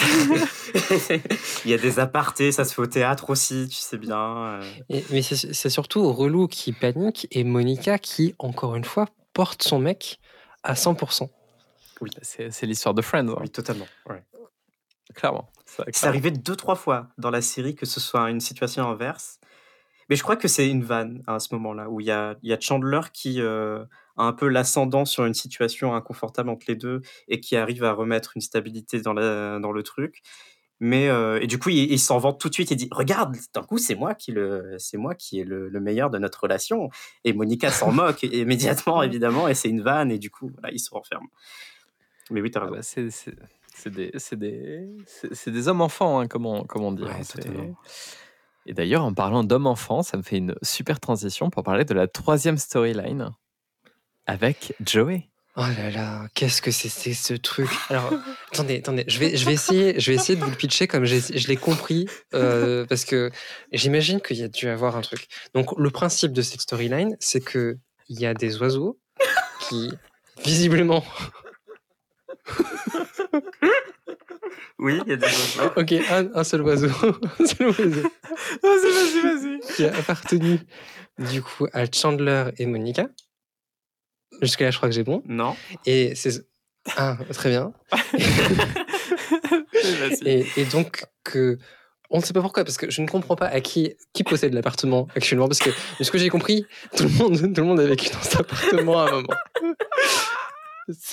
Il y a des apartés, ça se fait au théâtre aussi, tu sais bien. euh. Et- mais c'est c'est surtout relou qui panique et Monica qui, encore une fois, porte son mec à 100%. C'est c'est l'histoire de Friends, hein, Oui, totalement. ouais. clairement. Ça, C'est arrivé deux, trois fois dans la série que ce soit une situation inverse. Mais je crois que c'est une vanne à ce moment-là, où il y a, il y a Chandler qui euh, a un peu l'ascendant sur une situation inconfortable entre les deux et qui arrive à remettre une stabilité dans, la, dans le truc. Mais euh, et du coup, il, il s'en vante tout de suite et dit Regarde, d'un coup, c'est moi qui le, c'est moi qui est le, le meilleur de notre relation. Et Monica s'en moque immédiatement, évidemment, et c'est une vanne, et du coup, voilà, il se renferme. Mais oui, t'as Ah raison. bah, c'est des, c'est des, c'est- des hommes-enfants, hein, comme, on, comme on dit. Ouais, hein. Et d'ailleurs, en parlant d'hommes-enfants, ça me fait une super transition pour parler de la troisième storyline avec Joey. Oh là là, qu'est-ce que c'est c'est ce truc? Alors, attendez, attendez, je vais, je vais essayer, je vais essayer de vous le pitcher comme je l'ai compris, euh, parce que j'imagine qu'il y a dû avoir un truc. Donc, le principe de cette storyline, c'est que il y a des oiseaux qui, visiblement, Oui, il y a des oiseaux. ok, un, un seul oiseau, un seul oiseau Vas-y, vas-y, vas-y. qui a appartenu du coup à Chandler et Monica. Jusque là, je crois que j'ai bon. Non Et c'est ah très bien. Et, et donc que on ne sait pas pourquoi parce que je ne comprends pas à qui qui possède l'appartement actuellement parce que de ce que j'ai compris tout le monde tout le monde a vécu dans cet appartement à un moment.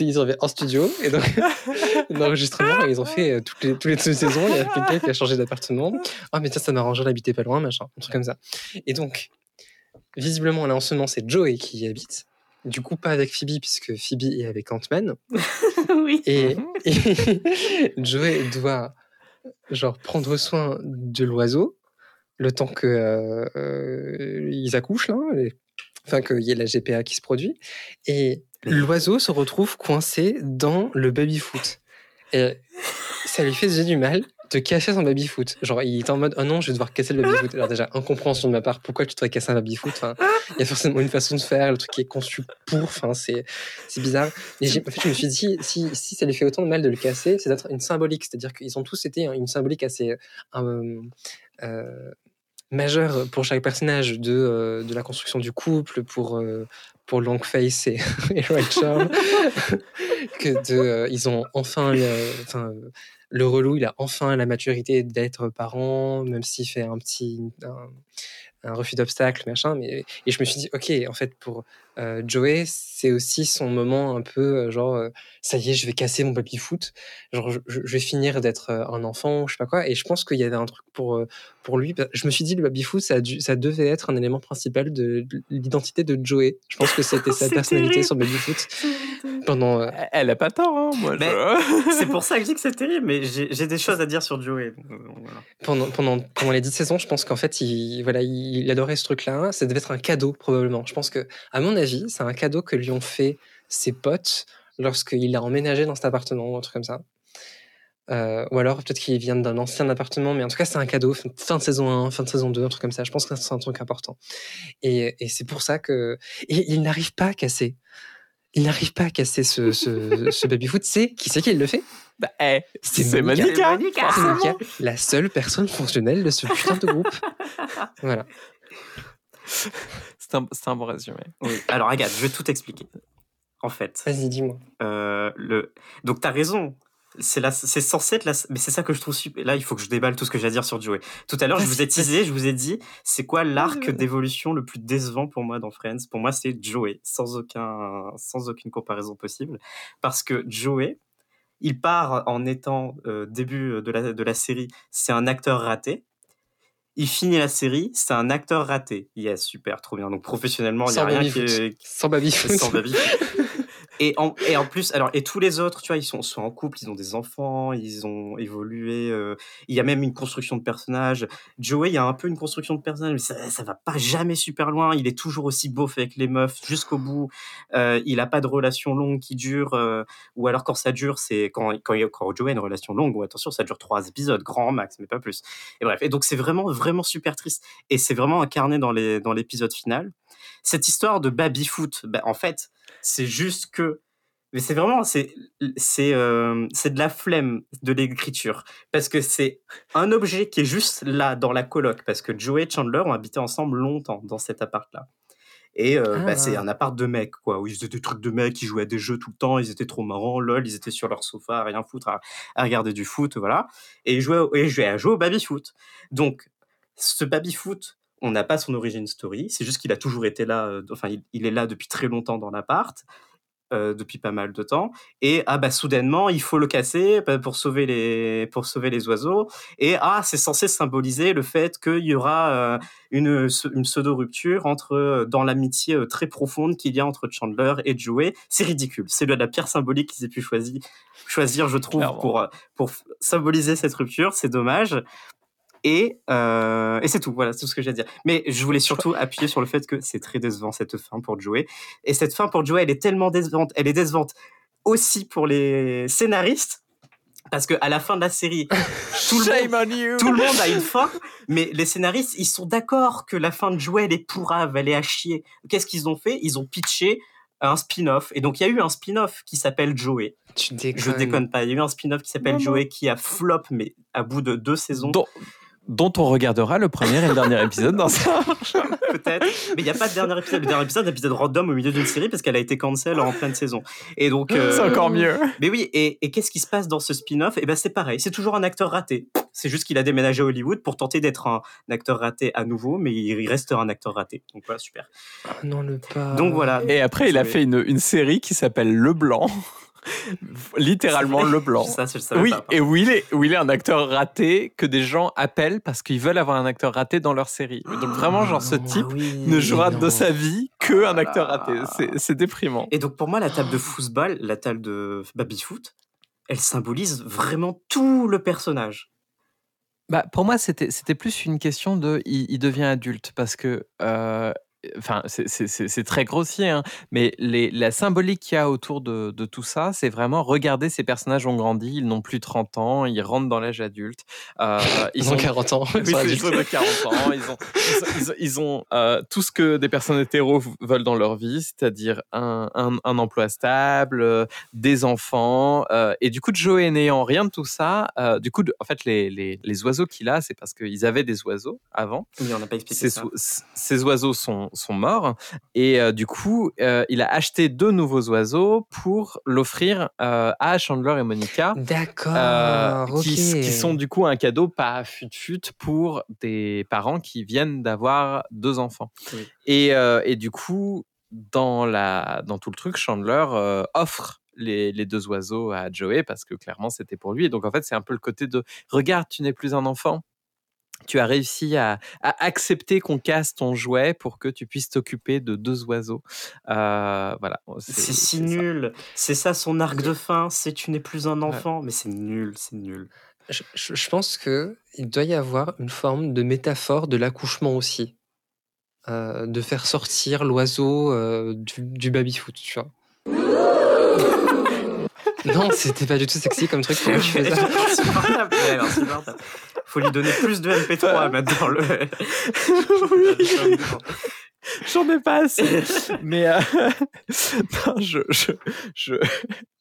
Ils avaient un studio et donc d'enregistrement et ils ont fait euh, toutes les toutes les deux saisons il y a quelqu'un qui a changé d'appartement. Ah mais tiens ça m'arrangerait d'habiter pas loin machin un truc comme ça. Et donc visiblement là en ce moment c'est Joey qui y habite. Du coup pas avec Phoebe puisque Phoebe est avec Ant-Man. Oui. Et, et Joey doit genre prendre soin de l'oiseau le temps que euh, euh, ils accouchent là, les- enfin qu'il y ait la GPA qui se produit. Et l'oiseau se retrouve coincé dans le baby foot. Et ça lui fait déjà du mal de casser son baby foot. Genre il est en mode oh non je vais devoir casser le baby foot. Alors déjà incompréhension de ma part pourquoi tu devrais casser un baby foot. Enfin il y a forcément une façon de faire le truc qui est conçu pour. Enfin c'est bizarre. En fait, je me suis dit, si, si ça lui fait autant de mal de le casser, c'est d'être une symbolique. C'est-à-dire qu'ils ont tous été une symbolique assez euh, euh, majeure pour chaque personnage de, euh, de la construction du couple, pour, pour Longface et, et Rachel. que de, euh, ils ont enfin, le, enfin, le relou, il a enfin la maturité d'être parent, même s'il fait un petit. un- un refus d'obstacle, machin. Mais et je me suis dit, ok, en fait, pour euh, Joey, c'est aussi son moment un peu euh, genre, euh, ça y est, je vais casser mon baby foot. Genre, je, je vais finir d'être euh, un enfant, je sais pas quoi. Et je pense qu'il y avait un truc pour euh, pour lui. Je me suis dit, le baby foot, ça, a dû- ça devait être un élément principal de, de l'identité de Joey. Je pense que c'était sa personnalité terrible. sur baby foot pendant. euh, Elle a pas tort, hein, moi. Je- C'est pour ça que je dis que c'est terrible, mais j'ai des choses à dire sur Joey. Voilà. pendant, pendant, pendant les 10 saisons, je pense qu'en fait, il, voilà, il, il adorait ce truc-là. Ça devait être un cadeau, probablement. Je pense que, à mon avis, c'est un cadeau que lui ont fait ses potes lorsqu'il a emménagé dans cet appartement ou un truc comme ça. Euh, ou alors, peut-être qu'il vient d'un ancien appartement, mais en tout cas, c'est un cadeau. fin- de saison 1, fin de saison 2, un truc comme ça. Je pense que c'est un truc important. Et, et c'est pour ça que. Et il n'arrive pas à casser. Il n'arrive pas à casser ce, ce, ce baby-foot. C'est qui c'est qui le fait? Bah, eh, C'est Monica. Monica. C'est Mika, la seule personne fonctionnelle de ce putain de groupe. Voilà. C'est un, c'est un bon résumé. Oui. Alors, regarde, je vais tout expliquer. En fait, Vas-y, dis-moi. euh, le... donc t'as raison. C'est la... c'est censé être la... mais c'est ça que je trouve super. Là, il faut que je déballe tout ce que j'ai à dire sur Joey. Tout à l'heure, je vous ai teasé, je vous ai dit, c'est quoi l'arc d'évolution le plus décevant pour moi dans Friends? Pour moi, c'est Joey, sans aucun, sans aucune comparaison possible, parce que Joey, il part en étant euh, début de la de la série, c'est un acteur raté. Il finit la série, c'est un acteur raté. Yes, super, trop bien. Donc professionnellement, il y a rien qui est, Sans baby-foot. sans baby. Et en, et en plus, alors, et tous les autres, tu vois, ils sont, sont en couple, ils ont des enfants, ils ont évolué. euh, il y a même une construction de personnage. Joey, il y a un peu une construction de personnage, mais ça, ça va pas jamais super loin. Il est toujours aussi beauf avec les meufs jusqu'au bout. Euh, il a pas de relation longue qui dure, euh, ou alors quand ça dure, c'est quand, quand, quand Joey a une relation longue, ou attention, ça dure trois épisodes, grand max, mais pas plus. Et bref, et donc c'est vraiment, vraiment super triste. Et c'est vraiment incarné dans les dans l'épisode final. Cette histoire de baby foot, bah, en fait, c'est juste que mais c'est vraiment c'est c'est euh, c'est de la flemme de l'écriture. Parce que c'est un objet qui est juste là dans la coloc parce que Joey et Chandler ont habité ensemble longtemps dans cet appart là et euh, bah, Ah. c'est un appart de mecs quoi où ils faisaient des trucs de mecs ils jouaient à des jeux tout le temps ils étaient trop marrants lol ils étaient sur leur sofa à rien foutre à, à regarder du foot voilà. Et ils jouaient et ils jouaient à jouer au baby foot. Donc ce baby foot on n'a pas son origin story, c'est juste qu'il a toujours été là, euh, enfin il, il est là depuis très longtemps dans l'appart, euh, depuis pas mal de temps, et ah bah soudainement il faut le casser bah, pour sauver les pour sauver les oiseaux, et ah c'est censé symboliser le fait qu'il y aura euh, une une pseudo rupture entre euh, dans l'amitié euh, très profonde qu'il y a entre Chandler et Joey, c'est ridicule, c'est la pire symbolique qu'ils aient pu choisir choisir je trouve Clairement. pour euh, pour symboliser cette rupture, c'est dommage. Et, euh, et c'est tout, voilà, c'est tout ce que j'ai à dire. Mais je voulais surtout appuyer sur le fait que c'est très décevant cette fin pour Joey. Et cette fin pour Joey, elle est tellement décevante, elle est décevante aussi pour les scénaristes, parce que à la fin de la série, tout le monde, tout le a une fin, mais les scénaristes, ils sont d'accord que la fin de Joey, elle est pourrave, elle est à chier. Qu'est-ce qu'ils ont fait? Ils ont pitché un spin-off. Et donc, il y a eu un spin-off qui s'appelle Joey. Tu déconnes. Je déconne pas. Il y a eu un spin-off qui s'appelle. Joey qui a flop, mais à bout de deux saisons. Dont on regardera le premier et le dernier épisode dans ça. peut-être. Mais il n'y a pas de dernier épisode. Le dernier épisode, c'est un épisode random au milieu d'une série parce qu'elle a été cancel en pleine saison. Et donc. euh, C'est encore mieux. Mais oui, et, et qu'est-ce qui se passe dans ce spin-off? Eh ben, c'est pareil. C'est toujours un acteur raté. C'est juste qu'il a déménagé à Hollywood pour tenter d'être un, acteur raté à nouveau, mais il reste un acteur raté. Donc voilà, super. Ah non, le pas. Donc voilà. Et après, il a fait une, une série qui s'appelle Le Blanc. Littéralement C'est vrai Le Blanc. Ça, je le Oui, pas. et où il, est, où il est un acteur raté que des gens appellent parce qu'ils veulent avoir un acteur raté dans leur série. Donc vraiment, genre, ce type Ah oui. ne jouera non. de sa vie que un Oh acteur raté. C'est- déprimant. Et donc pour moi, la table de football, la table de baby-foot, elle symbolise vraiment tout le personnage. Bah, pour moi, c'était c'était plus une question de il, il devient adulte parce que. euh, Enfin, c'est- très grossier, hein, mais les, la symbolique qu'il y a autour de, de tout ça, c'est vraiment regarder ces personnages ont grandi, ils n'ont plus 30 ans, ils rentrent dans l'âge adulte. euh, Ils ont 40 ans. Oui, ils sont c'est des adultes. trucs de 40 ans. Ils ont, ils ont, ils ont, euh, tout ce que des personnes hétéros veulent dans leur vie, c'est-à-dire un, un, un emploi stable, euh, des enfants. euh, et du coup, Joey n'ayant rien de tout ça, euh, du coup, en fait, les, les, les oiseaux qu'il a, c'est parce qu'ils avaient des oiseaux avant. Oui, on n'a pas expliqué Ces, ça. ces oiseaux sont, sont morts. Et euh, du coup, euh, il a acheté deux nouveaux oiseaux pour l'offrir euh, à Chandler et Monica. D'accord. qui, qui sont du coup un cadeau pas fut-fut pour des parents qui viennent d'avoir deux enfants. Oui. Et, et du coup, dans, la, dans tout le truc, Chandler offre les, les deux oiseaux à Joey parce que clairement c'était pour lui. Et donc en fait, c'est un peu le côté de regarde, tu n'es plus un enfant. Tu as réussi à, à accepter qu'on casse ton jouet pour que tu puisses t'occuper de deux oiseaux. Euh, voilà. C'est si nul. C'est ça son arc de fin. C'est tu n'es plus un enfant. Mais c'est nul, c'est nul. Je, je- je pense que il doit y avoir une forme de métaphore de l'accouchement aussi. Euh, de faire sortir l'oiseau euh, du, du baby-foot, tu vois. Non, c'était pas du tout sexy comme truc. Ça Insupportable. Ouais, insupportable. Faut lui donner plus de MP3 à mettre dans le. J'en ai pas assez. Mais euh, non, je, je, je,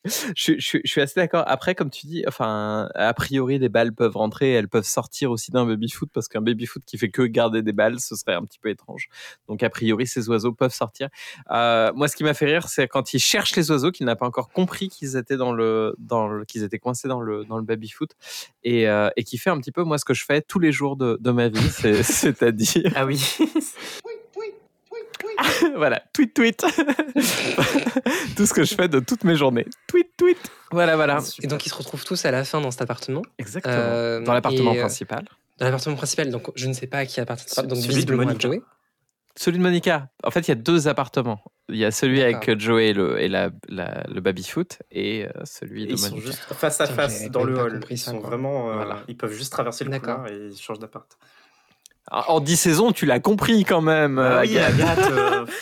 je, je, je suis assez d'accord. Après, comme tu dis, enfin, a priori, les balles peuvent rentrer, elles peuvent sortir aussi d'un baby-foot parce qu'un baby-foot qui fait que garder des balles, ce serait un petit peu étrange. Donc, a priori, ces oiseaux peuvent sortir. Euh, moi, ce qui m'a fait rire, c'est quand il cherche les oiseaux, qu'il n'a pas encore compris qu'ils étaient dans le, dans le, qu'ils étaient coincés dans le, dans le baby-foot et, euh, et qui fait un petit peu moi ce que je fais tous les jours de, de ma vie, c'est- c'est-à-dire Ah oui. voilà, tweet, tweet. Tout ce que je fais de toutes mes journées. Tweet, tweet. Voilà, voilà. Et donc ils se retrouvent tous à la fin dans cet appartement, Exactement. Euh, Dans l'appartement euh, principal. dans l'appartement principal. Donc je ne sais pas à qui appartient. Celui Donc de visiblement à Monica. Joey. Celui de Monica. En fait, il y a deux appartements. Il y a celui avec Joey et le, et la, la- le baby-foot et euh, celui de Ils sont Monica. juste face à face dans le hall. Ils sont vraiment. euh, Voilà. Ils peuvent juste traverser le couloir et ils changent d'appart. En 10 saisons, tu l'as compris quand même. Ah euh, oui, Agathe. Agathe. euh,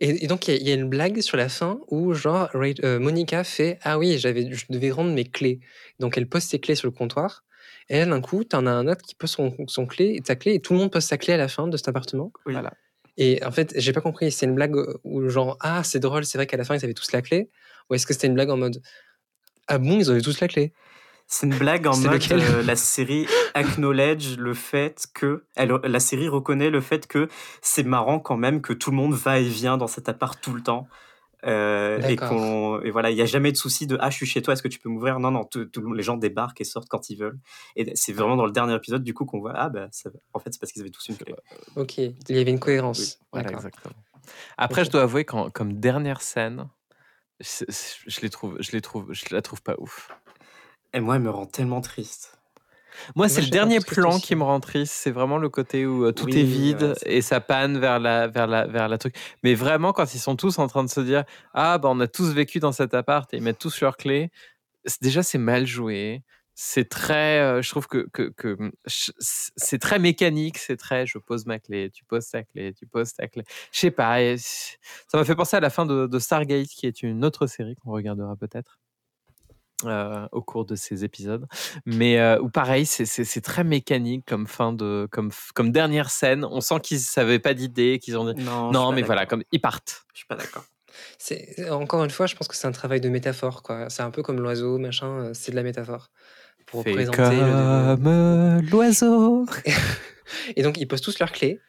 Et, et donc il y, a- il y a une blague sur la fin où genre euh, Monica fait ah oui j'avais je devais rendre mes clés. Donc elle pose ses clés sur le comptoir. Et là d'un coup t'en as un autre qui pose son, son clé ta clé et tout le monde pose sa clé à la fin de cet appartement. oui. Voilà. Et en fait j'ai pas compris c'est une blague où genre ah c'est drôle c'est vrai qu'à la fin ils avaient tous la clé ou est-ce que c'était une blague en mode ah bon ils avaient tous la clé? C'est une blague en mode euh, la série acknowledge le fait que elle, la série reconnaît le fait que c'est marrant quand même que tout le monde va et vient dans cet appart tout le temps. Euh, et et voilà il y a jamais de souci de ah je suis chez toi est-ce que tu peux m'ouvrir? Non non tout, les gens débarquent et sortent quand ils veulent et c'est vraiment dans le dernier épisode du coup qu'on voit ah bah ça- en fait c'est parce qu'ils avaient tous une clé Ok il y avait une cohérence. Voilà, exactement. Après, je dois avouer qu'en comme dernière scène, c'est- je les trouve, je les trouve, je la trouve pas ouf. Et moi elle me rend tellement triste Moi, c'est le dernier plan aussi. qui me rend triste. C'est vraiment le côté où euh, tout Oui, est vide ouais, et ça panne vers la, vers, la, vers la truc. Mais vraiment, quand ils sont tous en train de se dire Ah, bah, on a tous vécu dans cet appart et ils mettent tous leurs clés, déjà, c'est mal joué. C'est très. euh, je trouve que, que, que hum, c'est très mécanique. C'est très je pose ma clé, tu poses ta clé, tu poses ta clé. Je sais pas. et ça m'a fait penser à la fin de, de Stargate, qui est une autre série qu'on regardera peut-être. Euh, au cours de ces épisodes, mais euh, où pareil, c'est- très mécanique comme fin de, comme, dernière scène. On sent qu'ils n'avaient pas d'idée, qu'ils ont dit non non, mais voilà, comme ils partent. je suis pas d'accord C'est encore une fois je pense que c'est un travail de métaphore quoi. C'est un peu comme l'oiseau machin euh, c'est de la métaphore pour Fais présenter comme l'oiseau. Et donc, ils posent tous leurs clés.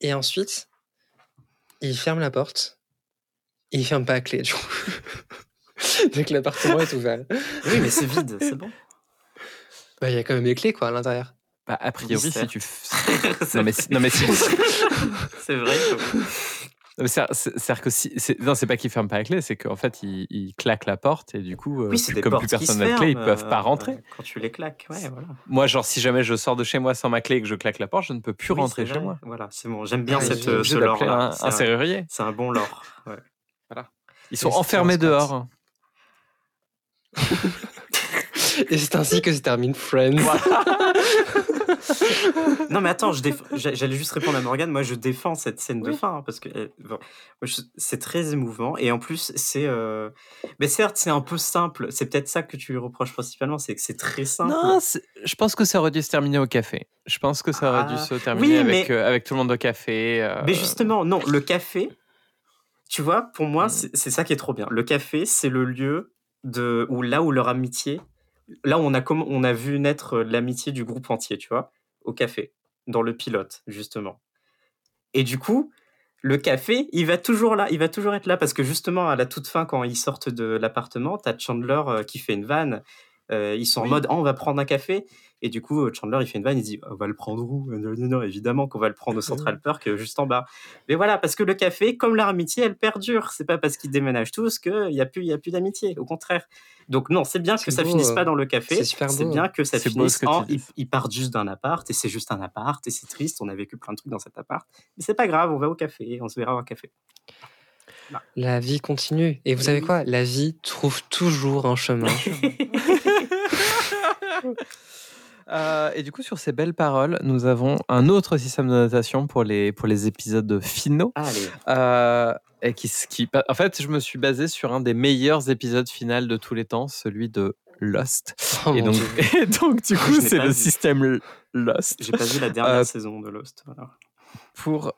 Et ensuite, ils ferment la porte. Et ils ferment pas la clé, du coup. donc, l'appartement est ouvert. oui mais c'est vide c'est bon Bah, il y a quand même les clés, quoi, à l'intérieur. Bah, a priori, si tu. non, mais si- non, mais si- c'est vrai C'est-à-dire que si. Non, c'est pas qu'ils ferment pas la clé, c'est qu'en fait, ils, ils claquent la porte et du coup, euh, Oui, c'est plus- des comme plus personne n'a de clé, ils peuvent pas euh, rentrer. Quand tu les claques, ouais, voilà. Moi, genre, si jamais je sors de chez moi sans ma clé et que je claque la porte, je ne peux plus Oui, rentrer chez moi. Voilà, c'est bon. J'aime bien cette, euh, ce lore-là. un, C'est un un, serrurier. c'est un bon lore. ouais. Ils sont enfermés dehors. Et c'est ainsi que se termine Friends. Non, mais attends, déf- j'allais juste répondre à Morgane. Moi, je défends cette scène de fin hein, parce que bon, je- c'est très émouvant et en plus, c'est. euh, Mais certes, c'est un peu simple. C'est peut-être ça que tu lui reproches principalement, c'est que c'est très simple. Non, je pense que ça aurait dû se terminer au café. Je pense que ça aurait dû Ah, se terminer oui, avec, mais- euh, avec tout le monde au café. euh, Mais justement, non, le café, tu vois, pour moi, c'est c'est ça qui est trop bien. Le café, c'est le lieu de, là où leur amitié, là où on a, on a vu naître euh, l'amitié du groupe entier, tu vois, au café, dans le pilote, justement. Et du coup, le café, il va toujours là, il va toujours être là parce que justement à la toute fin, quand ils sortent de l'appartement, t'as Chandler euh, qui fait une vanne. Euh, ils sont en mode, Ah, on va prendre un café. Et du coup, Chandler, il fait une vanne, il dit, on va le prendre où? Non, non, non, évidemment qu'on va le prendre au Central Park, euh, juste en bas. Mais voilà, parce que le café, comme leur amitié, elle perdure. C'est pas parce qu'ils déménagent tous qu'il n'y a plus, il y a plus d'amitié. Au contraire. Donc non, c'est bien que C'est ça beau, finisse euh, pas dans le café. c'est super C'est beau. bien que ça beau finisse que en, ils, ils partent juste d'un appart et c'est juste un appart et c'est triste. On a vécu plein de trucs dans cet appart. Mais c'est pas grave, on va au café, on se verra au café. La vie continue. Et vous savez quoi? La vie trouve toujours un chemin. Euh, et du coup, sur ces belles paroles, nous avons un autre système de notation pour les, pour les épisodes finaux. Allez. Euh, et qui, qui, en fait, je me suis basé sur un des meilleurs épisodes finaux de tous les temps, celui de Lost. Oh et, donc, et donc, du coup, c'est le vu. système Lost. J'ai pas vu la dernière Euh, saison de Lost. voilà. Pour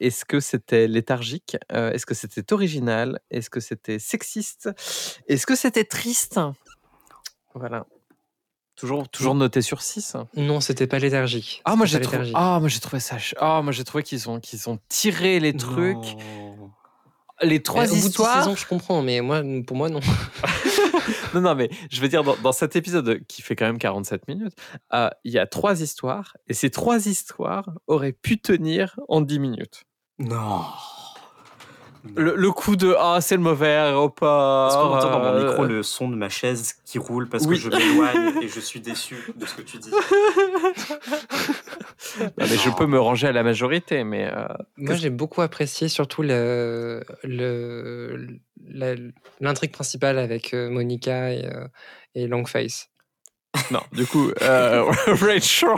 est-ce que c'était léthargique? Est-ce que c'était original? Est-ce que c'était sexiste? Est-ce que c'était triste? Voilà. Toujours, toujours noté sur 6. Non, c'était pas léthargique. Ah moi j'ai léthargique. ah moi j'ai trouvé ça, ch- ah moi j'ai trouvé qu'ils ont qu'ils ont tiré les trucs, Non. les Mais trois au bout de histoires. saisons, je comprends, mais moi, pour moi, non. Non non mais je veux dire dans, dans cet épisode qui fait quand même 47 minutes, euh, il y a trois histoires et ces trois histoires auraient pu tenir en 10 minutes. Non. Le, le coup de ah c'est le mauvais aéroport. Est-ce qu'on entend dans mon euh, micro le son de ma chaise qui roule parce Oui. que je m'éloigne et je suis déçu de ce que tu dis non, mais je peux me ranger à la majorité mais euh, Moi, j'ai beaucoup apprécié surtout le, le, l'intrigue principale avec euh, Monica et, euh, et Longface. Non du coup euh, Rachel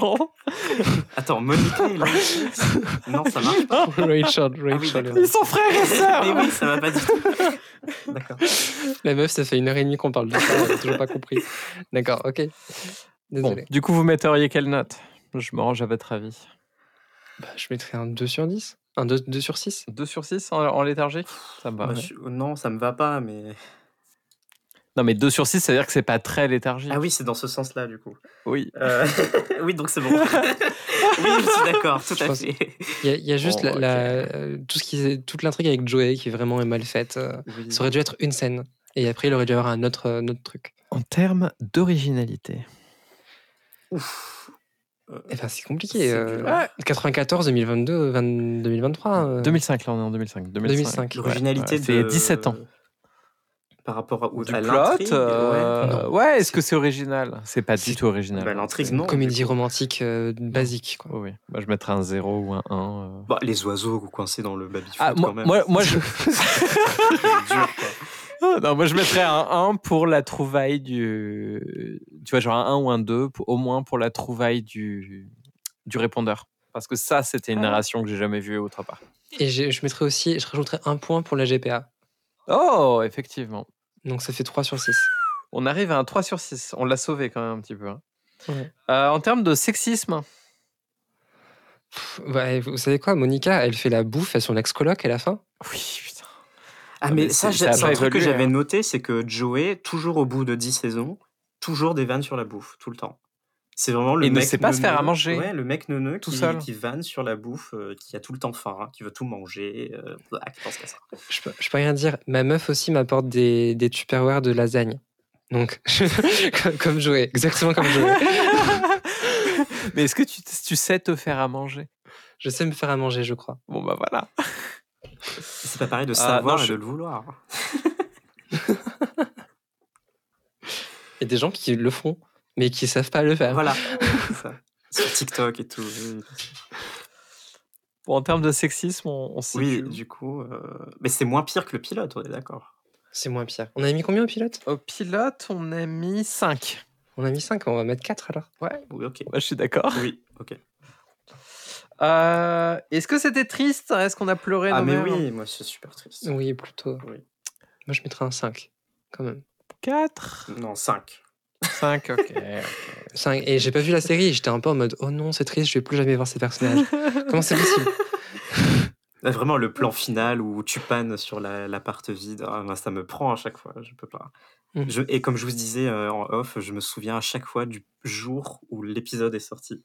Attends, Monica et Longface Non, ça marche pas. Rachel, oui, Rachel. d'accord. ils sont frères et sœurs. Mais oui, ça va pas du tout. D'accord. La meuf, ça fait une heure et demie qu'on parle de ça, a toujours pas compris. D'accord, ok. Bon, Désolé. du coup vous metteriez quelle note? Je me range à votre avis. Bah, je mettrais un 2 sur 10. Un 2, 2 sur 6. 2 sur 6 en, en léthargique? Ça me va. Bah, ouais. je- Non, ça me va pas, mais. Non, mais 2 sur 6, ça veut dire que c'est pas très léthargique. Ah oui, c'est dans ce sens-là, du coup. oui. Euh, oui, donc c'est bon. oui, je suis d'accord, tout Je à pense- fait. Il y a, il y a juste Bon, la, la- ok. euh, tout ce qui est- toute l'intrigue avec Joey qui vraiment est mal faite. euh, Oui. Ça aurait dû être une scène. Et après, il aurait dû y avoir un autre, un autre truc. En termes d'originalité. Ouf. Eh ben, c'est compliqué. C'est euh, dur. 94, 2022, 20 2023. euh, 2005, là, on est en 2005. 2005. L'originalité Ouais, c'est de. 17 ans. Par rapport à, Du à plot, euh, ouais, est-ce que c'est original? C'est pas du tout original. Bah, l'intrigue, C'est une non. comédie romantique euh, basique. Quoi. Oh oui, moi je mettrais un 0 ou un 1. euh. Bah, les oiseaux coincés dans le baby-foot, Ah, moi, quand même. moi, moi, je... C'est dur, quoi. Non, moi je mettrais un 1 pour la trouvaille du. Tu vois, genre un 1 ou un 2, pour- au moins pour la trouvaille du, du répondeur. Parce que ça, c'était une Ah. narration que j'ai jamais vue autre part. Et j'ai- je mettrais aussi, je rajouterais un point pour la GPA. Oh, effectivement. Donc ça fait 3 sur 6. On arrive à un 3 sur 6. On l'a sauvé quand même un petit peu. hein. Ouais. Euh, en termes de sexisme, Pff, ouais, vous savez quoi, Monica, elle fait la bouffe à son ex-coloc à la fin oui, putain. Ah, mais mais ça, c'est- un truc que j'avais hein. noté, c'est que Joey, toujours au bout de 10 saisons, toujours des vannes sur la bouffe, tout le temps. C'est vraiment le Et ne mec. sait pas se faire à manger. Ouais, le mec neuneux Tout qui, seul. qui vanne sur la bouffe, euh, qui a tout le temps faim, hein, qui veut tout manger, euh, ah, qui pense qu'à ça. je peux, je peux rien dire. Ma meuf aussi m'apporte des, des tupperwares de lasagne. Donc, comme, Joey, exactement comme Joey. Mais est-ce que tu, tu sais te faire à manger? Je sais me faire à manger, je crois. Bon, bah voilà. C'est pas pareil de Ah, savoir non, et je- de le vouloir. Il y a des gens qui le font, mais qui savent pas le faire. Voilà. c'est ça. Sur TikTok et tout. Bon, en termes de sexisme, on, on se Oui, du coup. euh, Mais c'est moins pire que le pilote, on est d'accord. C'est moins pire. On a mis combien au pilote? Au pilote, on a mis 5. On a mis 5, on va mettre 4 alors. Ouais, Oui, ok. moi je suis d'accord. Oui, ok. Euh, Est-ce que c'était triste? Est-ce qu'on a pleuré Ah, nos mais mères oui, moi, c'est super triste. Oui, plutôt. Oui. Moi, je mettrais un 5, quand même. 4 Non, 5. 5, ok. 5. Et j'ai pas vu la série, j'étais un peu en mode oh non, c'est triste, je vais plus jamais voir ces personnages. Comment c'est possible? Vraiment, le plan final où tu pannes sur la- l'appart vide, ah, ça me prend à chaque fois, je peux pas. Je- et comme je vous disais euh, en off, je me souviens à chaque fois du jour où l'épisode est sorti.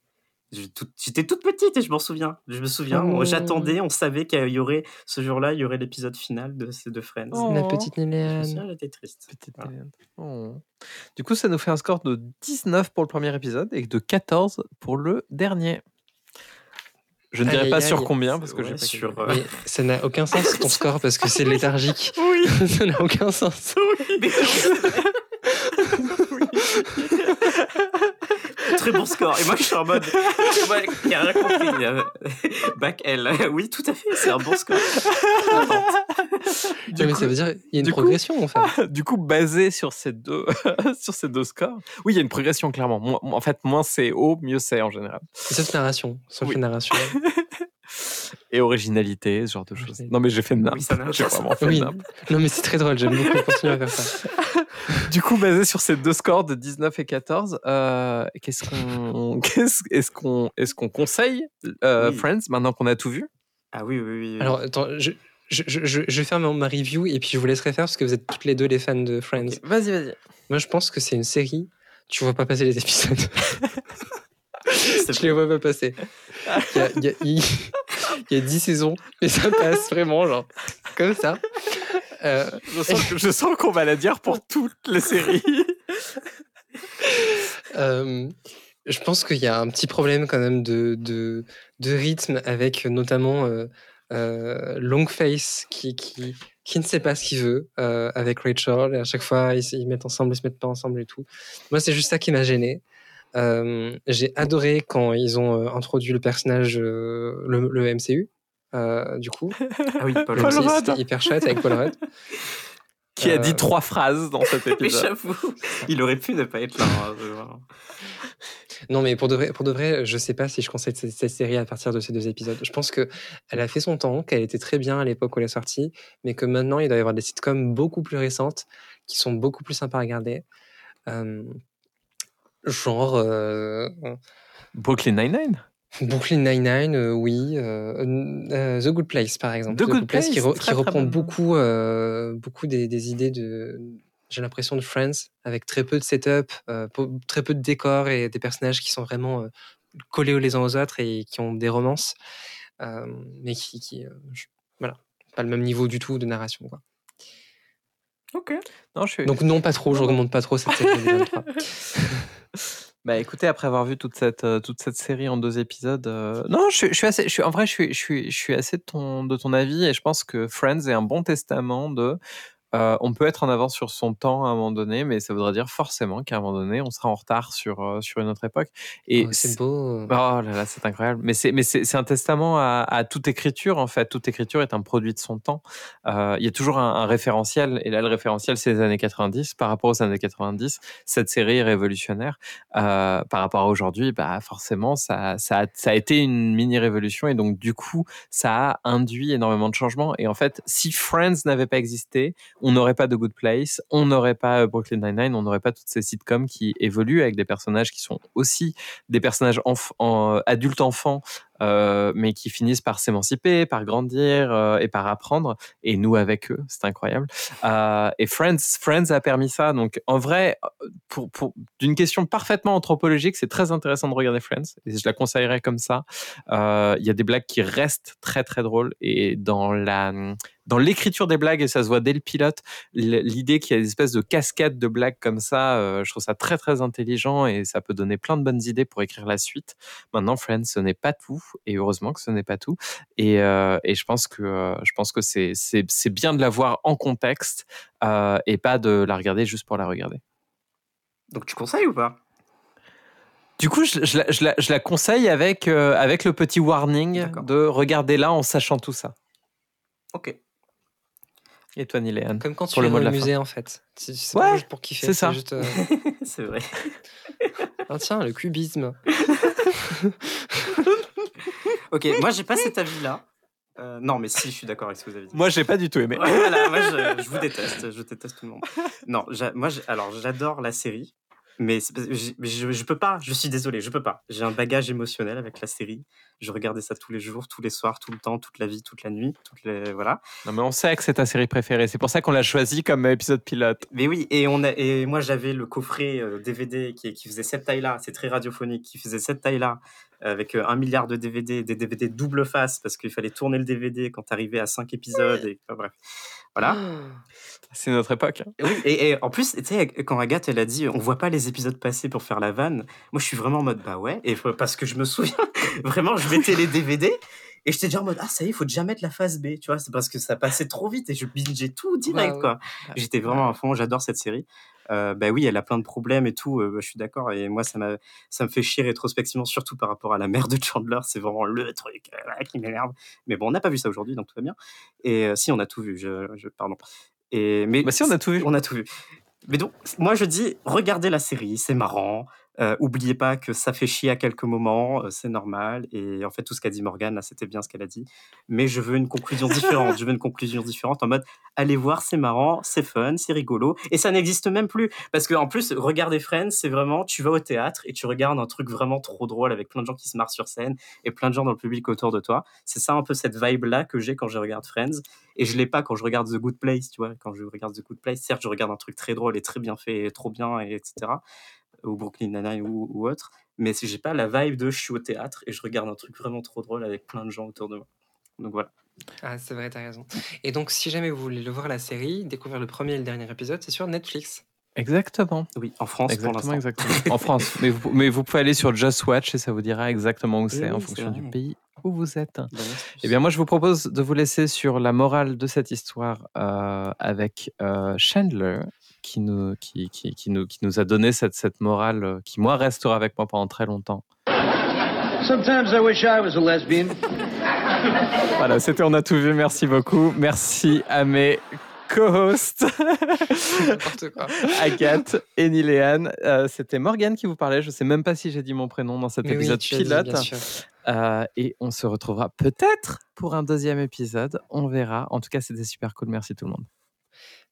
J'étais toute petite et je m'en souviens. Je me souviens, Oh. j'attendais, on savait qu'il y aurait, ce jour-là, il y aurait l'épisode final de, ces deux Friends. Oh. La petite Néléane. j'étais triste. Petite Voilà. Oh. Du coup, ça nous fait un score de 19 pour le premier épisode et de 14 pour le dernier. Je ne dirai Aïe, pas aïe, sur aïe. combien parce que Ouais, j'ai pas sur, euh, Mais ça n'a aucun sens ton score parce que c'est léthargique. Oui, ça n'a aucun sens. Très bon score. Et moi, je suis en mode. Moi, qui a rien compris. Back L. Oui, tout à fait, c'est un bon score. Du mais coup- ça veut dire qu'il y a une coup- progression en fait. du coup, basé sur ces deux, sur ces deux scores, oui, il y a une progression clairement. En fait, moins c'est haut, mieux c'est en général. Sauf narration. Sauf Oui. narration. Et originalité, ce genre de choses. Non, mais j'ai fait de Oui, ça J'ai vraiment fait Oui. Non mais c'est très drôle, j'aime beaucoup continuer à faire ça. Du coup, basé sur ces deux scores de 19 et 14, euh, qu'est-ce qu'on, qu'est-ce, est-ce qu'on, est-ce qu'on conseille euh, Oui. Friends maintenant qu'on a tout vu? Ah oui, oui, oui. oui. Alors attends, je, je, je, je- vais faire ma, ma review et puis je vous laisserai faire parce que vous êtes toutes les deux les fans de Friends. Vas-y, vas-y. Moi je pense que c'est une série, tu vois pas passer les épisodes. Je les vois pas passer. Il y a, il y a- il- il y a 10 saisons et ça passe vraiment genre comme ça. Euh, Je sens, que- je sens qu'on va la dire pour toutes les séries. Euh, je pense qu'il y a un petit problème quand même de, de, de rythme avec notamment euh, euh, Longface qui, qui, qui ne sait pas ce qu'il veut euh, avec Rachel et à chaque fois ils se ils mettent ensemble, ils se mettent pas ensemble et tout. Moi c'est juste ça qui m'a gêné. Euh, J'ai adoré quand ils ont euh, introduit le personnage, euh, le, le MCU. euh, du coup, Ah oui, Paul Le Paul Rudd. c'était hyper chouette avec Paul Rudd. Qui a dit trois phrases dans cet Mais épisode. j'avoue, il aurait pu ne pas être là. hein. Non, mais pour de vrai, pour de vrai je sais pas si je conseille cette, cette série à partir de ces deux épisodes. Je pense que elle a fait son temps, qu'elle était très bien à l'époque où elle est sortie, mais que maintenant il doit y avoir des sitcoms beaucoup plus récentes qui sont beaucoup plus sympas à regarder. Euh, genre euh, Brooklyn Nine-Nine? Brooklyn Nine-Nine, euh, oui. euh, euh, The Good Place, par exemple. The Good Place, qui, Place, re- très, qui très reprend beaucoup, euh, beaucoup des, des idées de, j'ai l'impression, de Friends, avec très peu de setup, euh, très peu de décors et des personnages qui sont vraiment euh, collés les uns aux autres et qui ont des romances, euh, mais qui, qui euh, je- voilà, pas le même niveau du tout de narration. Quoi. Ok. Non, je suis. Donc non, pas trop, je recommande pas trop cette série 2023. Bah écoutez, après avoir vu toute cette, euh, toute cette série en deux épisodes, euh, non, je, je suis assez, je suis, en vrai, je suis, je suis, je suis assez de ton, de ton avis et je pense que Friends est un bon testament de. Euh, on peut être en avance sur son temps à un moment donné, mais ça voudrait dire forcément qu'à un moment donné, on sera en retard sur, euh, sur une autre époque. Et Oh, c'est beau. Oh là là, c'est incroyable. Mais c'est, mais c'est, un testament à, à toute écriture, en fait. Toute écriture est un produit de son temps. Euh, Il y a toujours un, un référentiel. Et là, le référentiel, c'est les années 90. Par rapport aux années 90, cette série est révolutionnaire. Par rapport à aujourd'hui, bah, forcément, ça, ça, a, ça a été une mini-révolution. Et donc, du coup, ça a induit énormément de changements. Et en fait, si Friends n'avait pas existé, on n'aurait pas de Good Place, on n'aurait pas euh, Brooklyn Nine-Nine, on n'aurait pas toutes ces sitcoms qui évoluent avec des personnages qui sont aussi des personnages adultes enfants, euh, mais qui finissent par s'émanciper, par grandir euh, et par apprendre. Et nous avec eux, c'est incroyable. Et Friends, Friends a permis ça. Donc en vrai, pour, d'une question parfaitement anthropologique, c'est très intéressant de regarder Friends. Et je la conseillerais comme ça. Il y a des blagues qui restent très très drôles et dans la dans l'écriture des blagues, et ça se voit dès le pilote, l'idée qu'il y a des espèces de cascades de blagues comme ça, euh, je trouve ça très très intelligent et ça peut donner plein de bonnes idées pour écrire la suite. Maintenant, Friends, ce n'est pas tout, et heureusement que ce n'est pas tout. Et, euh, et je pense que euh, je pense que c'est c'est c'est bien de la voir en contexte et pas de la regarder juste pour la regarder. Donc tu conseilles ou pas? Du coup, je, je la, je la- je la conseille avec, euh, avec le petit warning D'accord. de regarder là en sachant tout ça. Ok. Et toi, Niléane Comme quand tu Pour le vas mot dans de le musée, en fait. C'est c'est Ouais, juste pour kiffer. c'est ça. juste, euh, C'est vrai. ah, tiens, le cubisme. Ok, moi j'ai pas cet avis-là. Euh, non, mais si, je suis d'accord avec ce que vous avez dit. Moi, j'ai pas du tout aimé. Ouais, voilà, moi je, je vous déteste, je déteste tout le monde. Non, j'a- moi alors j'adore la série, mais je, je peux pas, je suis désolé, je peux pas. J'ai un bagage émotionnel avec la série. Je regardais ça tous les jours, tous les soirs, tout le temps, toute la vie, toute la nuit, toutes les voilà. Non, mais on sait que c'est ta série préférée. C'est pour ça qu'on l'a choisi comme épisode pilote. Mais oui, et on a et moi j'avais le coffret euh, DVD qui, qui faisait cette taille-là, c'est très radiophonique, qui faisait cette taille-là avec euh, un milliard de DVD, des DVD double face parce qu'il fallait tourner le DVD quand t'arrivais à cinq épisodes. Et, enfin, bref, voilà. C'est notre époque. hein. Et oui, et, et en plus, tu sais, quand Agathe, elle a dit, on voit pas les épisodes passés pour faire la vanne. Moi, je suis vraiment en mode, bah ouais. Et parce que je me souviens, vraiment, je mettais les DVD et j'étais déjà en mode, ah, ça y est, il faut déjà mettre la phase B. Tu vois, c'est parce que ça passait trop vite et je bingeais tout direct, Ouais, ouais. quoi. J'étais vraiment à fond, j'adore cette série. Euh, bah oui, elle a plein de problèmes et tout, euh, je suis d'accord. Et moi, ça, ça me fait chier rétrospectivement, surtout par rapport à la mère de Chandler. C'est vraiment le truc euh, qui m'énerve. Mais bon, on n'a pas vu ça aujourd'hui, donc tout va bien. Et euh, si, on a tout vu, je, je- pardon. Et, mais Bah si, on a tout vu. on a tout vu. Mais donc, moi je dis, regardez la série, c'est marrant. Euh, oubliez pas que ça fait chier à quelques moments, euh, c'est normal. Et en fait, tout ce qu'a dit Morgane, là, c'était bien ce qu'elle a dit. Mais je veux une conclusion différente. je veux une conclusion différente en mode, allez voir, c'est marrant, c'est fun, c'est rigolo. Et ça n'existe même plus. Parce que en plus, regarder Friends, c'est vraiment, tu vas au théâtre et tu regardes un truc vraiment trop drôle avec plein de gens qui se marrent sur scène et plein de gens dans le public autour de toi. C'est ça un peu cette vibe-là que j'ai quand je regarde Friends. Et je l'ai pas quand je regarde The Good Place, tu vois. Quand je regarde The Good Place, certes, je regarde un truc très drôle et très bien fait, et trop bien, et etc. Ou Brooklyn Nine-Nine ou, ou autre. Mais si j'ai pas la vibe de je suis au théâtre et je regarde un truc vraiment trop drôle avec plein de gens autour de moi. Donc voilà. Ah, c'est vrai, t'as raison. Et donc, si jamais vous voulez le voir la série, découvrir le premier et le dernier épisode, c'est sur Netflix. Exactement. Oui, en France Exactement, exactement. En France. Mais vous, mais vous pouvez aller sur Just Watch et ça vous dira exactement où c'est oui, en fonction du pays où vous êtes. Astuce. Eh bien, moi, je vous propose de vous laisser sur la morale de cette histoire euh, avec euh, Chandler, qui nous, qui, qui, qui nous, qui nous a donné cette, cette morale euh, qui, moi, restera avec moi pendant très longtemps. Sometimes I wish I was a lesbian. Voilà, c'était On a tout vu. Merci beaucoup. Merci à mes co-hosts, N'importe quoi. Agathe et Niléane. Euh, c'était Morgane qui vous parlait. Je ne sais même pas si j'ai dit mon prénom dans cet Mais épisode dit, pilote. Euh, et on se retrouvera peut-être pour un deuxième épisode. On verra. En tout cas, c'était super cool. Merci tout le monde.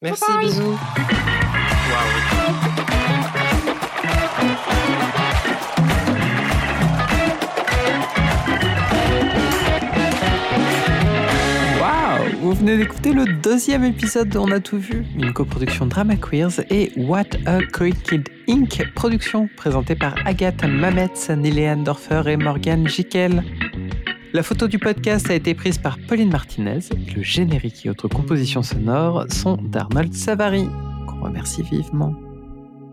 Merci, bisous. Waouh Vous venez d'écouter le deuxième épisode de On a tout vu, une coproduction Drama Queers et What a Kid Inc. Production présentée par Agathe Mametz, Niléane Dorfer et Morgane Jikel. La photo du podcast a été prise par Pauline Martinez. Le générique et autres compositions sonores sont d'Arnold Savary, qu'on remercie vivement.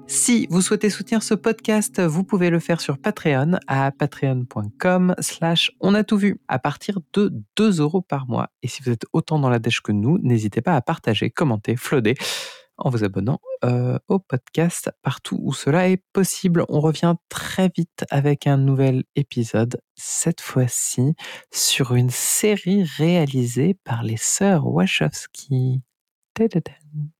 Si vous souhaitez soutenir ce podcast, vous pouvez le faire sur Patreon à patreon.com slash on a tout vu à partir de 2 euros par mois. Et si vous êtes autant dans la dèche que nous, n'hésitez pas à partager, commenter, flotter en vous abonnant euh, au podcast partout où cela est possible. On revient très vite avec un nouvel épisode, cette fois-ci sur une série réalisée par les sœurs Wachowski. Tadadam.